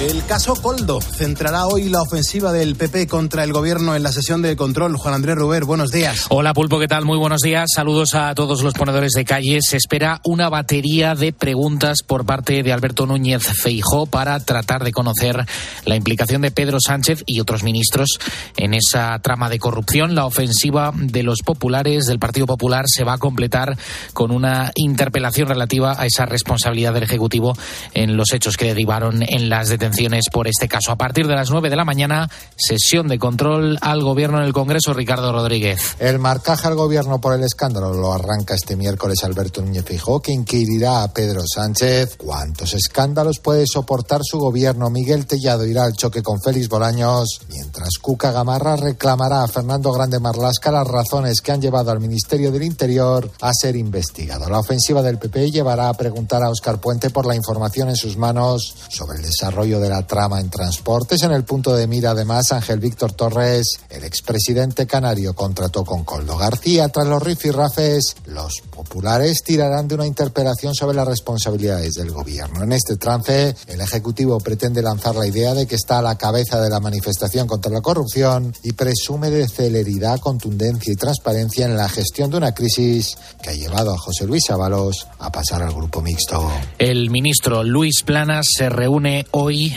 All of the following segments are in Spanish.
El caso Coldo centrará hoy la ofensiva del PP contra el gobierno en la sesión de control. Juan Andrés Ruber, buenos días. Hola Pulpo, ¿qué tal? Muy buenos días. Saludos a todos los ponedores de calle. Se espera una batería de preguntas por parte de Alberto Núñez Feijó para tratar de conocer la implicación de Pedro Sánchez y otros ministros en esa trama de corrupción. La ofensiva de los populares del Partido Popular se va a completar con una interpelación relativa a esa responsabilidad del Ejecutivo en los hechos que derivaron en las detenciones por este caso. A partir de las 9 de la mañana, sesión de control al gobierno en el Congreso, Ricardo Rodríguez. El marcaje al gobierno por el escándalo lo arranca este miércoles Alberto Núñez Fijó, que inquirirá a Pedro Sánchez cuántos escándalos puede soportar su gobierno. Miguel Tellado irá al choque con Félix Bolaños, mientras Cuca Gamarra reclamará a Fernando Grande Marlasca las razones que han llevado al Ministerio del Interior a ser investigado. La ofensiva del PP llevará a preguntar a Óscar Puente por la información en sus manos sobre el desarrollo de la trama en transportes. En el punto de mira, además, Ángel Víctor Torres, el expresidente canario, contrató con Coldo García. Tras los rifirrafes, los populares tirarán de una interpelación sobre las responsabilidades del gobierno. En este trance, el Ejecutivo pretende lanzar la idea de que está a la cabeza de la manifestación contra la corrupción y presume de celeridad, contundencia y transparencia en la gestión de una crisis que ha llevado a José Luis Ábalos a pasar al grupo mixto. El ministro Luis Planas se reúne hoy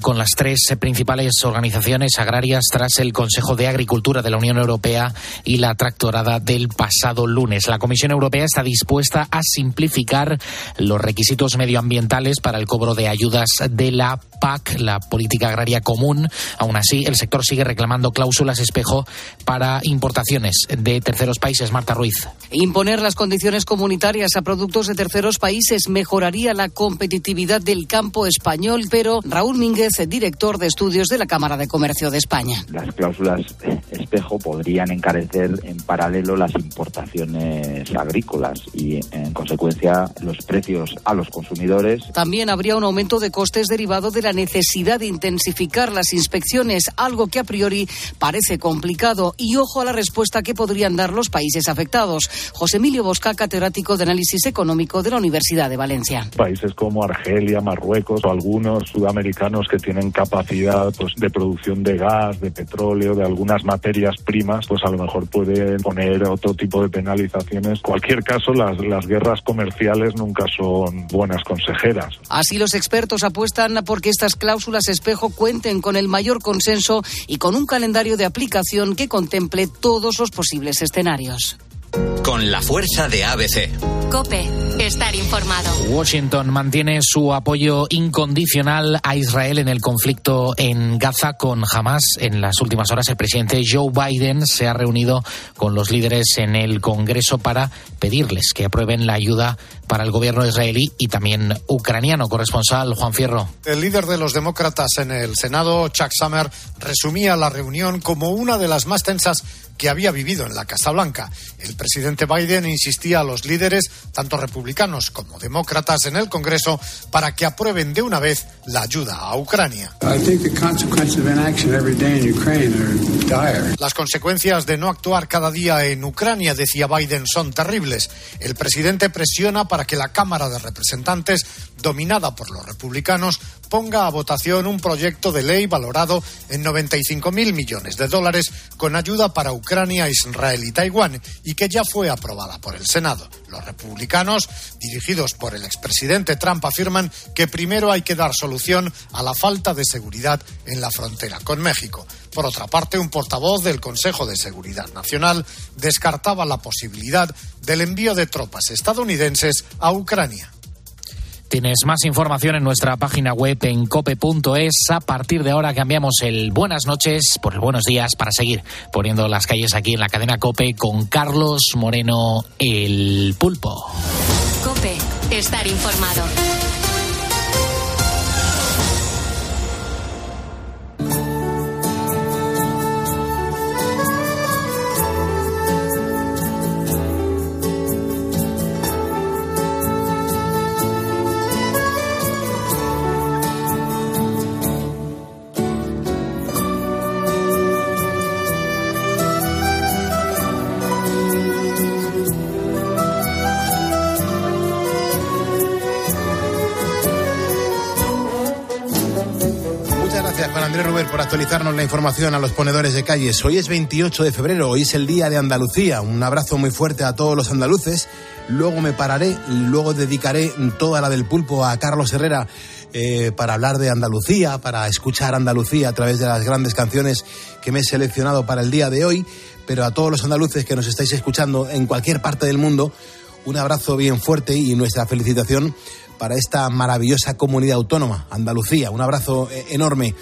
con las tres principales organizaciones agrarias tras el Consejo de Agricultura de la Unión Europea y la tractorada del pasado lunes. La Comisión Europea está dispuesta a simplificar los requisitos medioambientales para el cobro de ayudas de la PAC, la Política Agraria Común. Aún así, el sector sigue reclamando cláusulas espejo para importaciones de terceros países. Marta Ruiz. Imponer las condiciones comunitarias a productos de terceros países mejoraría la competitividad del campo español, pero Raúl Mínguez, director de estudios de la Cámara de Comercio de España. Las cláusulas espejo podrían encarecer en paralelo las importaciones agrícolas y, en consecuencia, los precios a los consumidores. También habría un aumento de costes derivado de la necesidad de intensificar las inspecciones, algo que a priori parece complicado. Y ojo a la respuesta que podrían dar los países afectados. José Emilio Bosca, catedrático de análisis económico de la Universidad de Valencia. Países como Argelia, Marruecos o algunos sudamericanos americanos que tienen capacidad pues, de producción de gas, de petróleo, de algunas materias primas, pues a lo mejor pueden poner otro tipo de penalizaciones. En cualquier caso, las, las guerras comerciales nunca son buenas consejeras. Así los expertos apuestan porque estas cláusulas espejo cuenten con el mayor consenso y con un calendario de aplicación que contemple todos los posibles escenarios. Con la fuerza de ABC. Cope, estar informado. Washington mantiene su apoyo incondicional a Israel en el conflicto en Gaza con Hamas. En las últimas horas, el presidente Joe Biden se ha reunido con los líderes en el Congreso para pedirles que aprueben la ayuda para el gobierno israelí y también ucraniano. Corresponsal Juan Fierro. El líder de los demócratas en el Senado, Chuck Summer, resumía la reunión como una de las más tensas que había vivido en la Casa Blanca. El presidente Biden insistía a los líderes, tanto republicanos como demócratas, en el Congreso para que aprueben de una vez la ayuda a Ucrania. Las consecuencias de no actuar cada día en Ucrania, decía Biden, son terribles. El presidente presiona para que la Cámara de Representantes, dominada por los republicanos, ponga a votación un proyecto de ley valorado en 95 mil millones de dólares con ayuda para Ucrania, Israel y Taiwán y que ya fue aprobada por el Senado. Los republicanos, dirigidos por el expresidente Trump, afirman que primero hay que dar solución a la falta de seguridad en la frontera con México. Por otra parte, un portavoz del Consejo de Seguridad Nacional descartaba la posibilidad del envío de tropas estadounidenses a Ucrania. Tienes más información en nuestra página web en cope.es. A partir de ahora cambiamos el buenas noches por el buenos días para seguir poniendo las calles aquí en la cadena Cope con Carlos Moreno el pulpo. Cope, estar informado. La información a los ponedores de calles. Hoy es 28 de febrero, hoy es el Día de Andalucía. Un abrazo muy fuerte a todos los andaluces. Luego me pararé, luego dedicaré toda la del pulpo a Carlos Herrera eh, para hablar de Andalucía, para escuchar Andalucía a través de las grandes canciones que me he seleccionado para el día de hoy. Pero a todos los andaluces que nos estáis escuchando en cualquier parte del mundo, un abrazo bien fuerte y nuestra felicitación para esta maravillosa comunidad autónoma, Andalucía. Un abrazo eh, enorme.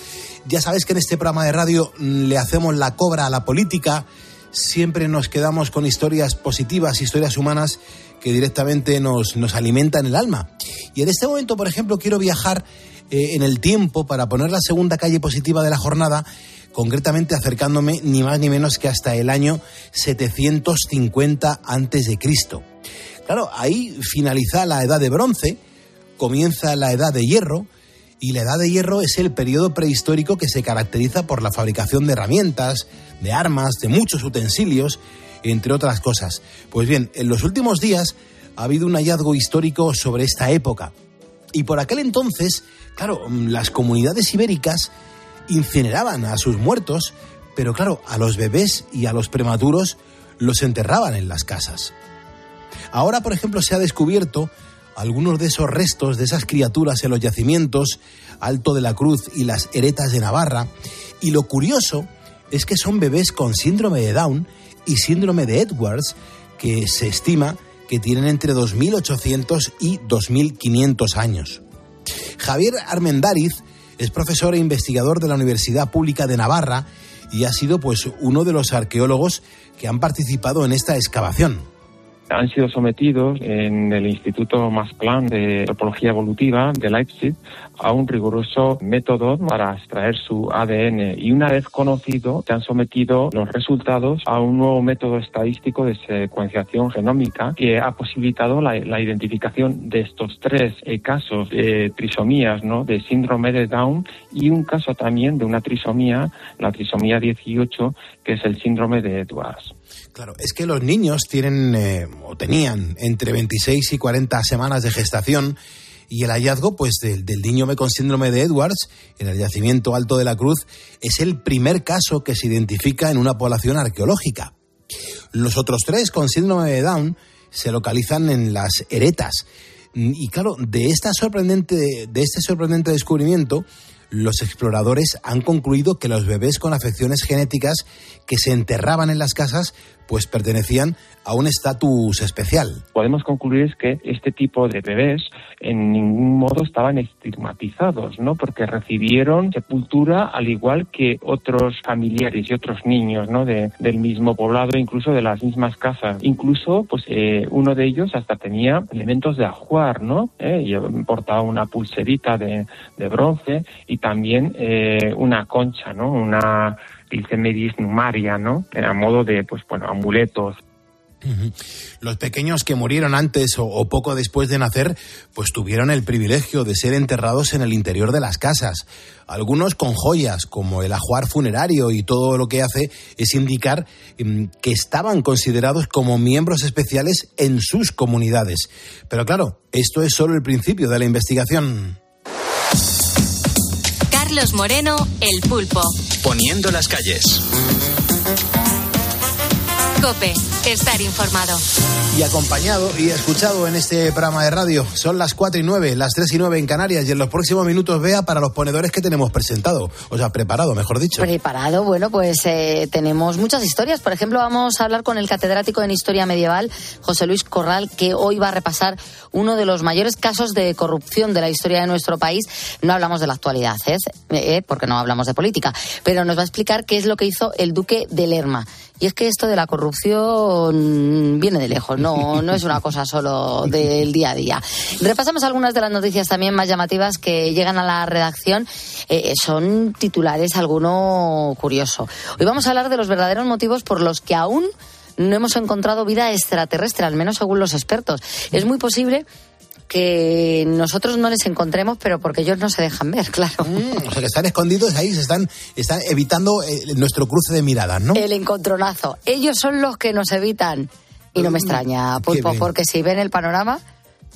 Ya sabes que en este programa de radio mm, le hacemos la cobra a la política, siempre nos quedamos con historias positivas, historias humanas que directamente nos, nos alimentan el alma. Y en este momento, por ejemplo, quiero viajar eh, en el tiempo para poner la segunda calle positiva de la jornada, concretamente acercándome ni más ni menos que hasta el año 750 antes de Cristo. Claro, ahí finaliza la edad de bronce, comienza la edad de hierro, y la edad de hierro es el periodo prehistórico que se caracteriza por la fabricación de herramientas, de armas, de muchos utensilios, entre otras cosas. Pues bien, en los últimos días ha habido un hallazgo histórico sobre esta época. Y por aquel entonces, claro, las comunidades ibéricas incineraban a sus muertos, pero claro, a los bebés y a los prematuros los enterraban en las casas. Ahora, por ejemplo, se ha descubierto algunos de esos restos de esas criaturas en los yacimientos Alto de la Cruz y las Heretas de Navarra, y lo curioso es que son bebés con síndrome de Down y síndrome de Edwards, que se estima que tienen entre 2.800 y 2.500 años. Javier Armendariz es profesor e investigador de la Universidad Pública de Navarra y ha sido pues uno de los arqueólogos que han participado en esta excavación han sido sometidos en el Instituto Max Planck de Antropología Evolutiva de Leipzig a un riguroso método para extraer su ADN y una vez conocido se han sometido los resultados a un nuevo método estadístico de secuenciación genómica que ha posibilitado la, identificación de estos tres eh, casos de trisomías, ¿no? de síndrome de Down y un caso también de una trisomía, la trisomía 18, que es el síndrome de Edwards. Claro, es que los niños tienen eh, o tenían entre 26 y 40 semanas de gestación y el hallazgo pues del, del niño con síndrome de Edwards en el yacimiento Alto de la Cruz es el primer caso que se identifica en una población arqueológica. Los otros tres con síndrome de Down se localizan en las Heretas. Y claro, de, esta sorprendente, de este sorprendente descubrimiento los exploradores han concluido que los bebés con afecciones genéticas que se enterraban en las casas pues pertenecían a un estatus especial. Podemos concluir que este tipo de bebés en ningún modo estaban estigmatizados, ¿no? Porque recibieron sepultura al igual que otros familiares y otros niños, ¿no? De, del mismo poblado, incluso de las mismas casas. Incluso, pues, eh, uno de ellos hasta tenía elementos de ajuar, ¿no? Eh, portaba una pulserita de, de bronce y también eh, una concha, ¿no? Una medis numaria, ¿no? A modo de, pues bueno, amuletos. Los pequeños que murieron antes o, poco después de nacer, pues tuvieron el privilegio de ser enterrados en el interior de las casas. Algunos con joyas, como el ajuar funerario y todo lo que hace es indicar mm, que estaban considerados como miembros especiales en sus comunidades. Pero claro, esto es solo el principio de la investigación. Carlos Moreno, El Pulpo. Poniendo las calles. Cope, estar informado. Y acompañado y escuchado en este programa de radio. Son las 4 y 9, las 3 y 9 en Canarias y en los próximos minutos vea para los ponedores que tenemos presentado. O sea, preparado, mejor dicho. Preparado, bueno, pues eh, tenemos muchas historias. Por ejemplo, vamos a hablar con el catedrático en Historia Medieval, José Luis Corral, que hoy va a repasar uno de los mayores casos de corrupción de la historia de nuestro país. No hablamos de la actualidad, ¿eh? ¿eh? porque no hablamos de política, pero nos va a explicar qué es lo que hizo el duque de Lerma. Y es que esto de la corrupción viene de lejos, no, no es una cosa solo del día a día. Repasamos algunas de las noticias también más llamativas que llegan a la redacción. Eh, son titulares, alguno curioso. Hoy vamos a hablar de los verdaderos motivos por los que aún no hemos encontrado vida extraterrestre, al menos según los expertos. Es muy posible que nosotros no les encontremos, pero porque ellos no se dejan ver, claro. Mm, o sea, que están escondidos ahí, se están, están evitando eh, nuestro cruce de miradas, ¿no? El encontronazo. Ellos son los que nos evitan. Y no me mm, extraña, Pulpo, porque si ven el panorama,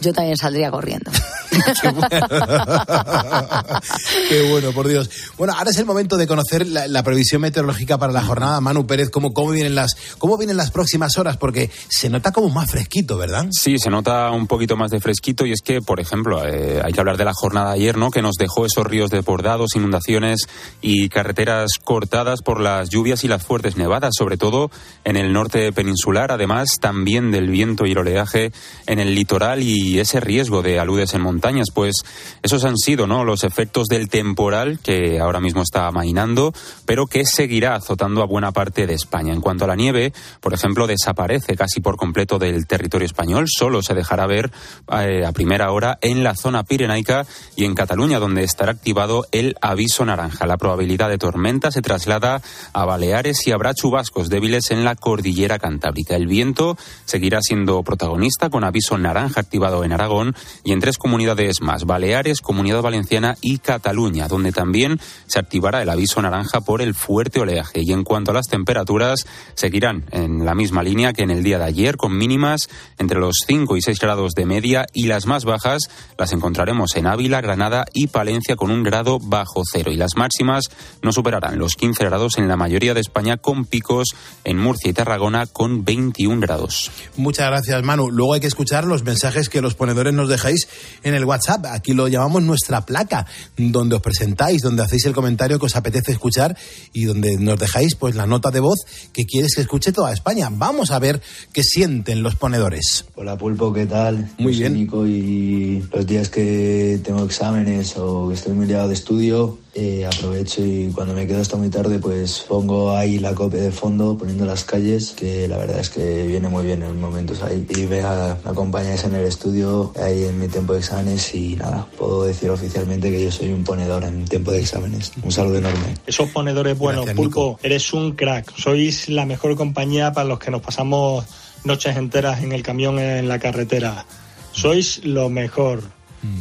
yo también saldría corriendo. Qué bueno, por Dios. Bueno, ahora es el momento de conocer la, previsión meteorológica para la jornada. Manu Pérez, ¿cómo, cómo, vienen las, ¿cómo vienen las próximas horas? Porque se nota como más fresquito, ¿verdad? Sí, se nota un poquito más de fresquito y es que, por ejemplo, eh, hay que hablar de la jornada ayer, ¿no? Que nos dejó esos ríos desbordados, inundaciones y carreteras cortadas por las lluvias y las fuertes nevadas, sobre todo en el norte peninsular, además también del viento y el oleaje en el litoral y ese riesgo de aludes en montañas, pues esos han sido ¿no? los efectos del temporal que ahora mismo está amainando, pero que seguirá azotando a buena parte de España. En cuanto a la nieve, por ejemplo, desaparece casi por completo del territorio español, solo se dejará ver eh, a primera hora en la zona pirenaica y en Cataluña, donde estará activado el aviso naranja. La probabilidad de tormenta se traslada a Baleares y habrá chubascos débiles en la cordillera cantábrica. El viento seguirá siendo protagonista con aviso naranja activado en Aragón y en tres comunidades más, Baleares, Comunidad Valenciana y Cataluña, donde también se activará el aviso naranja por el fuerte oleaje. Y en cuanto a las temperaturas, seguirán en la misma línea que en el día de ayer, con mínimas entre los 5 y 6 grados de media y las más bajas las encontraremos en Ávila, Granada y Palencia con un grado bajo cero. Y las máximas no superarán los 15 grados en la mayoría de España, con picos en Murcia y Tarragona con 21 grados. Muchas gracias, Manu. Luego hay que escuchar los mensajes que los ponedores nos dejáis en el WhatsApp. Aquí lo llamamos nuestra placa, donde os presentáis, donde hacéis el comentario que os apetece escuchar y donde nos dejáis pues la nota de voz que quieres que escuche toda España. Vamos a ver qué sienten los ponedores. Hola Pulpo, ¿qué tal? Muy bien. Nico y los días que tengo exámenes o que estoy muy liado de estudio, eh, aprovecho y cuando me quedo hasta muy tarde pues pongo ahí la copia de fondo poniendo las calles que la verdad es que viene muy bien en momentos ahí. Y me, acompañáis en el estudio ahí en mi tiempo de exámenes y nada puedo decir oficialmente que yo soy un ponedor en tiempo de exámenes. Un saludo enorme. Esos ponedores buenos Pulpo eres un crack. Sois la mejor compañía para los que nos pasamos noches enteras en el camión en la carretera. Sois lo mejor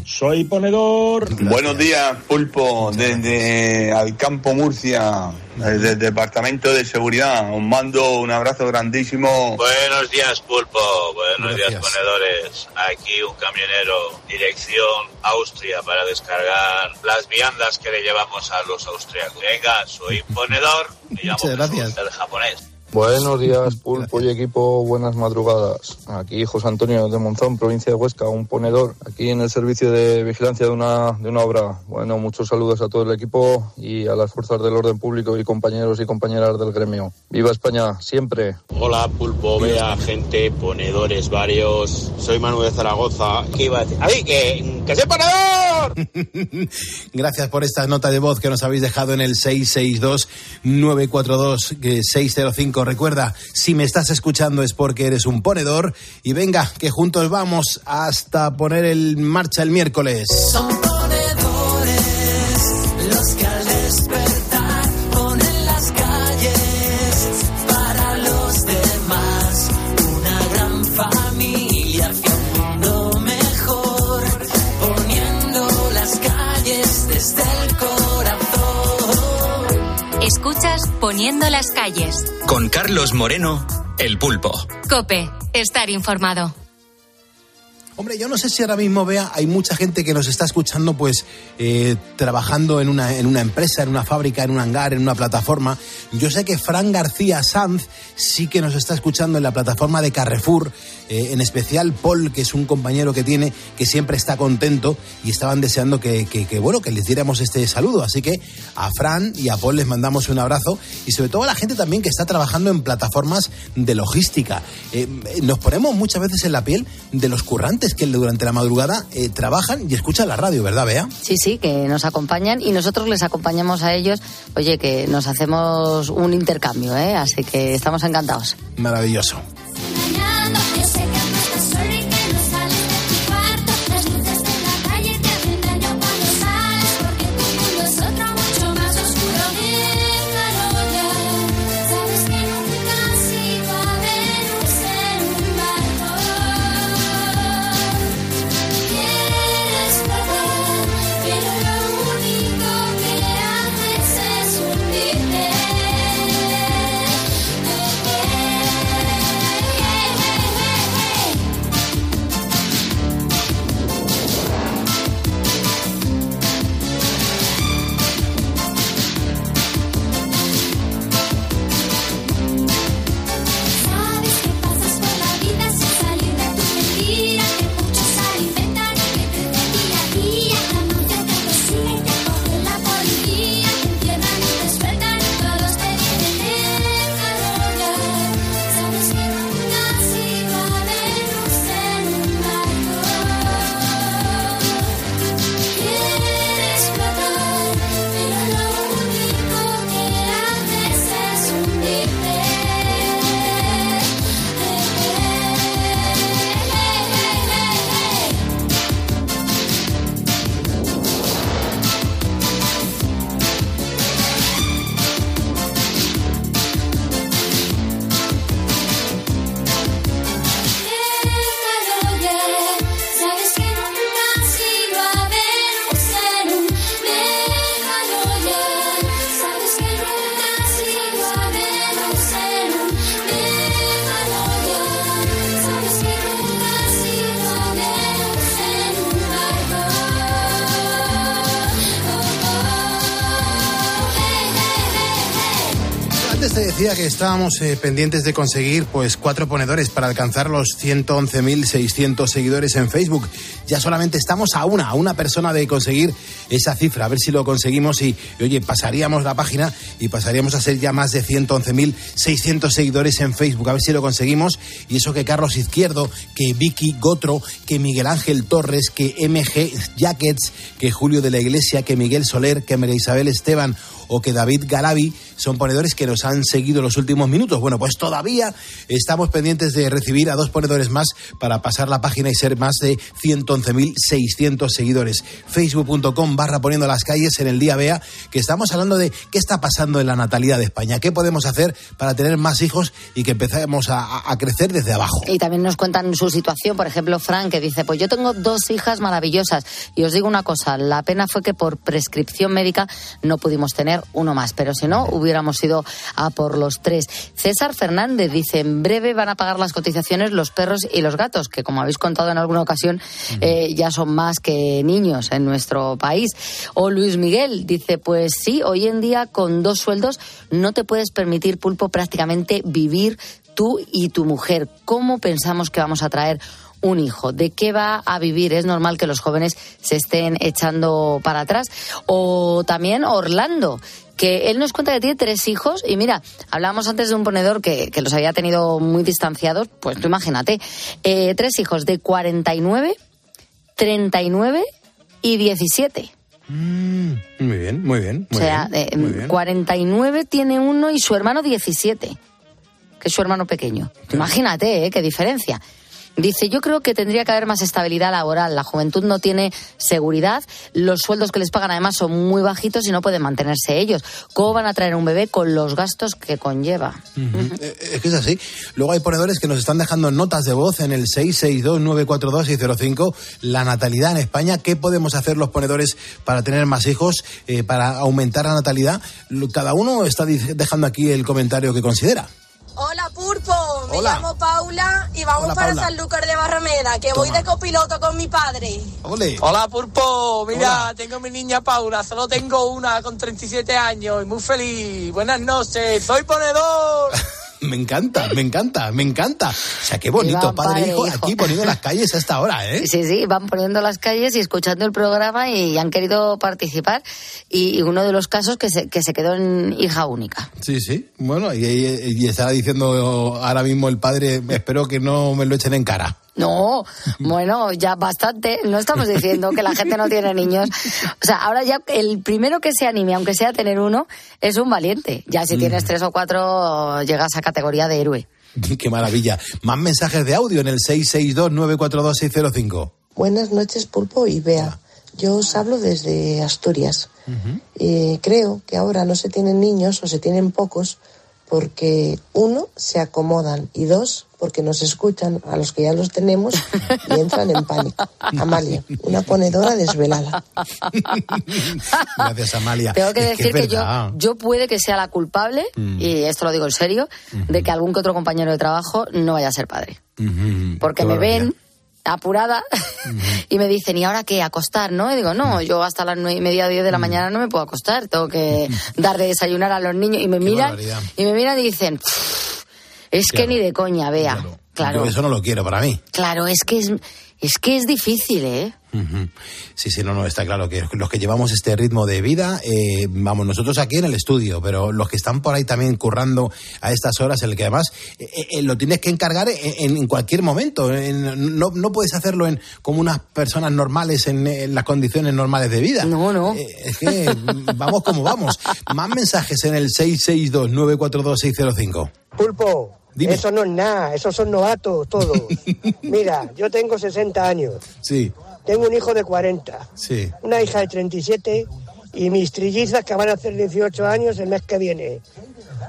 soy ponedor. Buenos días, Pulpo, desde Alcampo, Murcia, desde el Departamento de Seguridad. Os mando un abrazo grandísimo. Buenos días, Pulpo. Buenos días, ponedores. Aquí un camionero, dirección Austria, para descargar las viandas que le llevamos a los austriacos. Venga, soy ponedor. Muchas gracias. El japonés. Buenos días, Pulpo y equipo, buenas madrugadas. Aquí José Antonio de Monzón, provincia de Huesca, un ponedor, aquí en el servicio de vigilancia de una, de una obra. Bueno, muchos saludos a todo el equipo y a las fuerzas del orden público y compañeros y compañeras del gremio. ¡Viva España, siempre! Hola, Pulpo, vea gente, ponedores varios. Soy Manuel de Zaragoza. ¿Qué iba a decir? ¡Ay, que, que soy ponedor! Gracias por esta nota de voz que nos habéis dejado en el 662-942-605 Recuerda, si me estás escuchando es porque eres un ponedor. Y venga, que juntos vamos hasta poner en marcha el miércoles. Poniendo las calles. Con Carlos Moreno, El Pulpo. Cope, estar informado. Hombre, yo no sé si ahora mismo, vea, hay mucha gente que nos está escuchando, pues, eh, trabajando en una, en una empresa, en una fábrica, en un hangar, en una plataforma. Yo sé que Fran García Sanz sí que nos está escuchando en la plataforma de Carrefour, eh, en especial Paul, que es un compañero que tiene, que siempre está contento y estaban deseando que, que, bueno, que les diéramos este saludo. Así que a Fran y a Paul les mandamos un abrazo y sobre todo a la gente también que está trabajando en plataformas de logística. Eh, nos ponemos muchas veces en la piel de los currantes que durante la madrugada eh, trabajan y escuchan la radio, ¿verdad, Bea? Sí, sí, que nos acompañan y nosotros les acompañamos a ellos. Oye, que nos hacemos un intercambio, ¿eh? Así que estamos encantados. Maravilloso. Decía que estábamos eh, pendientes de conseguir pues cuatro ponedores para alcanzar los 111.600 seguidores en Facebook. Ya solamente estamos a una, a una persona de conseguir esa cifra, a ver si lo conseguimos y, y, oye, pasaríamos la página y pasaríamos a ser ya más de 111.600 seguidores en Facebook, a ver si lo conseguimos. Y eso que Carlos Izquierdo, que Vicky Gotro, que Miguel Ángel Torres, que MG Jackets, que Julio de la Iglesia, que Miguel Soler, que María Isabel Esteban o que David Galavi son ponedores que nos han seguido los últimos minutos. Bueno, pues todavía estamos pendientes de recibir a dos ponedores más para pasar la página y ser más de 111.600 seguidores. Facebook.com barra poniendo las calles en el día Bea, que estamos hablando de qué está pasando en la natalidad de España, qué podemos hacer para tener más hijos y que empecemos a, a crecer desde abajo. Y también nos cuentan su situación, por ejemplo, Frank, que dice, pues yo tengo dos hijas maravillosas y os digo una cosa, la pena fue que por prescripción médica no pudimos tener uno más, pero si no, hubiéramos ido a por los tres. César Fernández dice, en breve van a pagar las cotizaciones los perros y los gatos, que como habéis contado en alguna ocasión, eh, ya son más que niños en nuestro país. O Luis Miguel dice, pues sí, hoy en día con dos sueldos no te puedes permitir, pulpo, prácticamente vivir tú y tu mujer. ¿Cómo pensamos que vamos a traer un hijo. ¿De qué va a vivir? Es normal que los jóvenes se estén echando para atrás. O también Orlando, que él nos cuenta que tiene tres hijos y mira, hablábamos antes de un ponedor que, que los había tenido muy distanciados, pues tú imagínate, eh, tres hijos de 49, 39 y 17. Mm, muy bien, muy bien. Muy o sea, bien, eh, muy bien. 49 tiene uno y su hermano 17, que es su hermano pequeño. Imagínate, ¿eh? Qué diferencia. Dice, yo creo que tendría que haber más estabilidad laboral. La juventud no tiene seguridad, los sueldos que les pagan además son muy bajitos y no pueden mantenerse ellos. ¿Cómo van a traer un bebé con los gastos que conlleva? Ujú. Eh, Es que es así. Luego hay ponedores que nos están dejando notas de voz en el 662-942-605. La natalidad en España. ¿Qué podemos hacer los ponedores para tener más hijos, eh, para aumentar la natalidad? Cada uno está dejando aquí el comentario que considera. Hola Pulpo, me Hola. llamo Paula y vamos Hola, para Paula. Sanlúcar de Barrameda, que voy de copiloto con mi padre. Hola Pulpo, mira, Hola. tengo mi niña Paula, solo tengo una con 37 años y muy feliz. Buenas noches, soy ponedor. Me encanta, me encanta, me encanta. O sea, qué bonito, padre e hijo, hijo. aquí poniendo las calles a esta hora, ¿eh? Sí, sí, van poniendo las calles y escuchando el programa y han querido participar. Y uno de los casos que se, que se quedó en hija única. Sí, sí. Bueno, y, y- y estaba diciendo ahora mismo el padre, espero que no me lo echen en cara. No, bueno, ya bastante. No estamos diciendo que la gente no tiene niños. O sea, ahora ya el primero que se anime, aunque sea a tener uno, es un valiente. Ya si tienes tres o cuatro, llegas a categoría de héroe. Qué maravilla. Más mensajes de audio en el 662-942-605. Buenas noches, Pulpo y Bea. Yo os hablo desde Asturias. Eh, creo que ahora no se tienen niños o se tienen pocos porque, uno, se acomodan y dos, porque nos escuchan a los que ya los tenemos y entran en pánico. Amalia, una ponedora desvelada. Gracias, Amalia. Tengo que Es decir que, yo, yo puede que sea la culpable, Mm. y esto lo digo en serio, de que algún que otro compañero de trabajo no vaya a ser padre. Porque qué me barbaridad. ven apurada y me dicen, ¿y ahora qué? ¿Acostar? ¿No? Y digo, Mm. no, yo hasta las nueve y media, diez de la mañana no me puedo acostar. Tengo que dar de desayunar a los niños. Y me miran, barbaridad. y me miran y dicen, "Pff, es que ni de coña, vea. Claro, Yo eso no lo quiero para mí. claro, es que es, es que es difícil, ¿eh? Sí, sí, no, no, está claro que los que llevamos este ritmo de vida, eh, vamos, nosotros aquí en el estudio, pero los que están por ahí también currando a estas horas, el que además eh, eh, lo tienes que encargar en, en cualquier momento. En- no, no puedes hacerlo en, como unas personas normales en, en las condiciones normales de vida. No, no. es que vamos como vamos. Más mensajes en el 662-942-605. Pulpo, Dime. eso no es nada, esos son novatos todos. Mira, yo tengo 60 años, Sí, tengo un hijo de 40, sí. una hija de 37 y mis trillizas que van a hacer 18 años el mes que viene.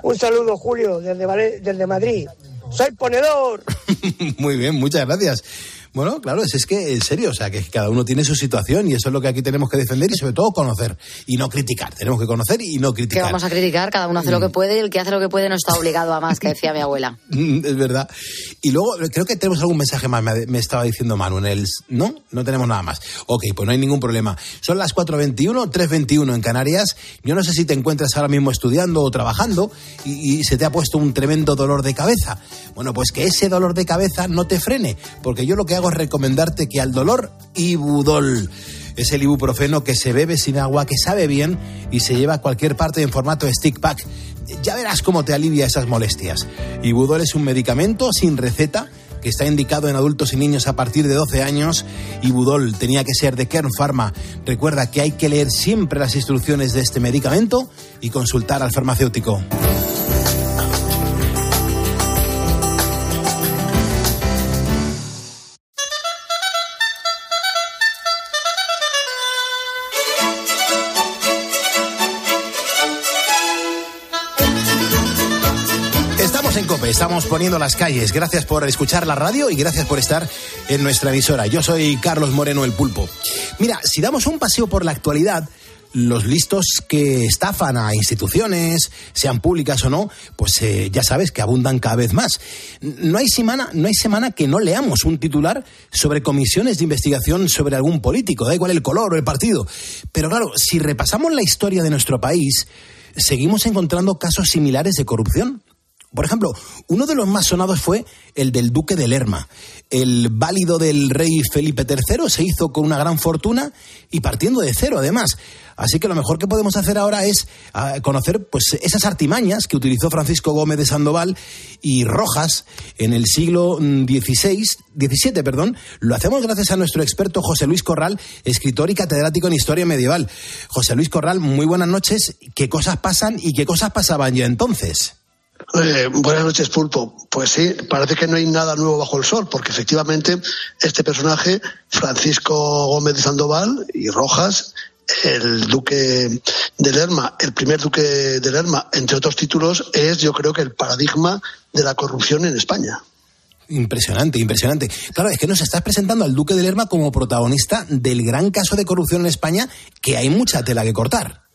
Un saludo, Julio, desde, desde Madrid. ¡Soy ponedor! Muy bien, muchas gracias. Bueno, claro, es, es que, en serio, o sea, que cada uno tiene su situación y eso es lo que aquí tenemos que defender y sobre todo conocer y no criticar. Tenemos que conocer y no Que criticar. vamos a criticar, cada uno hace lo que puede y el que hace lo que puede no está obligado a más, que decía mi abuela. Mm, Es verdad. Y luego, creo que tenemos algún mensaje más, me, me estaba diciendo Manu. en el- ¿No? No tenemos nada más. Ok, pues no hay ningún problema. Son las 4.21, 3.21 en Canarias. Yo no sé si te encuentras ahora mismo estudiando o trabajando y, y se te ha puesto un tremendo dolor de cabeza. Bueno, pues que ese dolor de cabeza no te frene, porque yo lo que hago es recomendarte que al dolor, Ibudol. Es el ibuprofeno que se bebe sin agua, que sabe bien y se lleva a cualquier parte en formato stick pack. Ya verás cómo te alivia esas molestias. Ibudol es un medicamento sin receta que está indicado en adultos y niños a partir de 12 años. Ibudol tenía que ser de Kern Pharma. Recuerda que hay que leer siempre las instrucciones de este medicamento y consultar al farmacéutico. Estamos poniendo las calles. Gracias por escuchar la radio y gracias por estar en nuestra emisora. Yo soy Carlos Moreno el Pulpo. Mira, si damos un paseo por la actualidad, los listos que estafan a instituciones, sean públicas o no, pues eh, ya sabes que abundan cada vez más. No hay semana, no hay semana que no leamos un titular sobre comisiones de investigación sobre algún político, da igual el color o el partido. Pero claro, si repasamos la historia de nuestro país, seguimos encontrando casos similares de corrupción. Por ejemplo, uno de los más sonados fue el del duque de Lerma. El válido del rey Felipe III se hizo con una gran fortuna y partiendo de cero, además. Así que lo mejor que podemos hacer ahora es ah, conocer pues, esas artimañas que utilizó Francisco Gómez de Sandoval y Rojas en el siglo mm, XVI, XVII. Perdón. Lo hacemos gracias a nuestro experto José Luis Corral, escritor y catedrático en historia medieval. José Luis Corral, muy buenas noches. ¿Qué cosas pasan y qué cosas pasaban ya entonces? Eh, buenas noches, Pulpo. Pues sí, parece que no hay nada nuevo bajo el sol, porque efectivamente este personaje, Francisco Gómez de Sandoval y Rojas, el duque de Lerma, el primer duque de Lerma, entre otros títulos, es yo creo que el paradigma de la corrupción en España. Impresionante, impresionante. Claro, es que nos estás presentando al Duque de Lerma como protagonista del gran caso de corrupción en España, que hay mucha tela que cortar.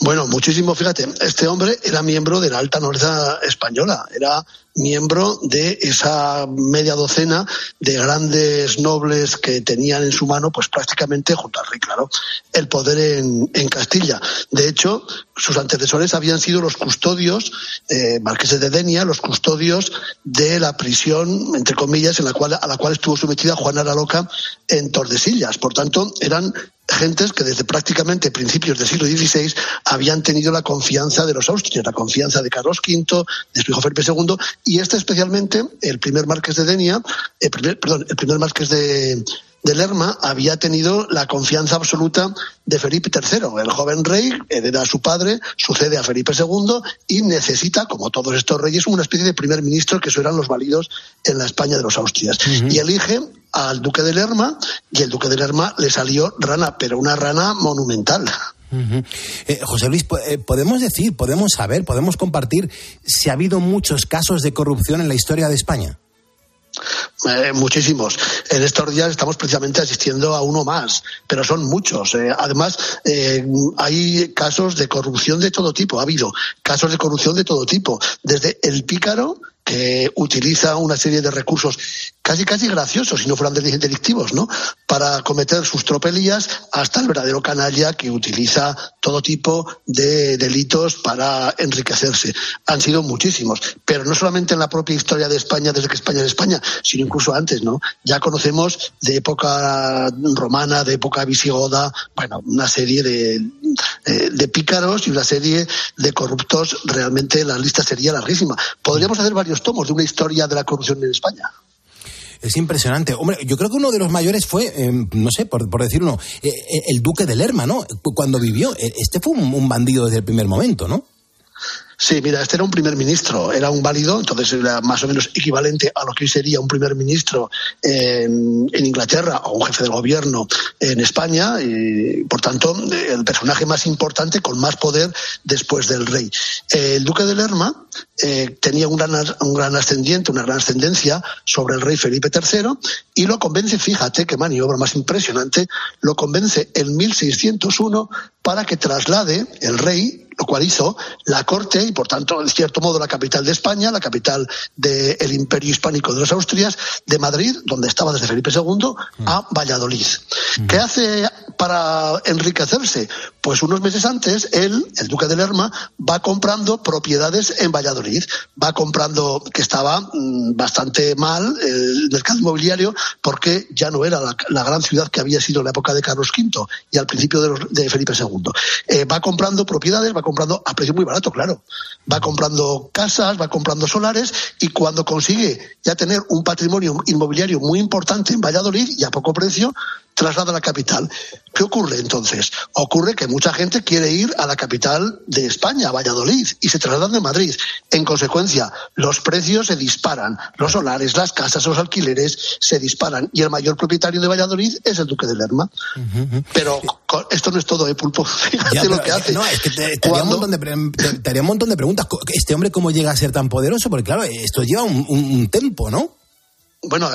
Bueno, muchísimo, fíjate, este hombre era miembro de la alta nobleza española, era miembro de esa media docena de grandes nobles que tenían en su mano, pues prácticamente junto al rey, claro, el poder en, en Castilla. De hecho, sus antecesores habían sido los custodios, eh, marqueses de Denia, los custodios de la prisión, entre comillas, en la cual, a la cual estuvo sometida Juana la Loca en Tordesillas. Por tanto, eran gentes que desde prácticamente principios del siglo XVI habían tenido la confianza de los austrias, la confianza de Carlos V, de su hijo Felipe II, y este especialmente, el primer marqués de Denia, el primer, perdón, el primer marqués de, de Lerma había tenido la confianza absoluta de Felipe III. El joven rey hereda a su padre, sucede a Felipe II y necesita, como todos estos reyes, una especie de primer ministro, que eso eran los válidos en la España de los Austrias. Y elige al duque de Lerma y el duque de Lerma le salió rana, pero una rana monumental. Eh, José Luis, eh, ¿podemos decir, podemos saber, podemos compartir si ha habido muchos casos de corrupción en la historia de España? Eh, muchísimos. En estos días estamos precisamente asistiendo a uno más, pero son muchos. Eh, además, eh, hay casos de corrupción de todo tipo. Ha habido casos de corrupción de todo tipo. Desde el pícaro, que utiliza una serie de recursos casi casi graciosos, si no fueran del- delictivos, ¿no? Para cometer sus tropelías, hasta el verdadero canalla que utiliza todo tipo de delitos para enriquecerse. Han sido muchísimos, pero no solamente en la propia historia de España, desde que España es España, sino incluso antes, ¿no? Ya conocemos de época romana, de época visigoda, bueno, una serie de, eh, de pícaros y una serie de corruptos. Realmente la lista sería larguísima. Podríamos hacer varios tomos de una historia de la corrupción en España. Es impresionante. Hombre, yo creo que uno de los mayores fue, eh, no sé, por, por decir uno, eh, eh, el duque de Lerma, ¿no? Cu- Cuando vivió. Este fue un, un bandido desde el primer momento, ¿no? Sí, mira, este era un primer ministro, era un válido, entonces era más o menos equivalente a lo que hoy sería un primer ministro en, en Inglaterra o un jefe de gobierno en España, y por tanto, el personaje más importante con más poder después del rey. El duque de Lerma eh, tenía un gran, un gran ascendiente, una gran ascendencia sobre el rey Felipe III y lo convence, fíjate qué maniobra más impresionante, lo convence en 1601 para que traslade el rey lo cual hizo la corte y por tanto en cierto modo la capital de España, la capital del imperio hispánico de los Austrias, de Madrid, donde estaba desde Felipe II, a Valladolid. ¿Qué hace para enriquecerse? Pues unos meses antes, él, el duque de Lerma, va comprando propiedades en Valladolid, va comprando que estaba mm, bastante mal el mercado inmobiliario porque ya no era la, la gran ciudad que había sido en la época de Carlos V y al principio de, los- de Felipe II. Eh, va comprando propiedades, va comprando a precio muy barato, claro. Va comprando casas, va comprando solares y cuando consigue ya tener un patrimonio inmobiliario muy importante en Valladolid y a poco precio, traslada a la capital. ¿Qué ocurre entonces? Ocurre que mucha gente quiere ir a la capital de España, a Valladolid, y se trasladan de Madrid. En consecuencia, los precios se disparan, los solares, las casas, los alquileres se disparan y el mayor propietario de Valladolid es el duque de Lerma. Pero esto no es todo de pulpo. Fíjate Ya, lo que hace. no, es que te, te haría un montón de, te- te haría un montón de preguntas. ¿Este hombre cómo llega a ser tan poderoso? Porque claro, esto lleva un, un, un tiempo, ¿no? Bueno,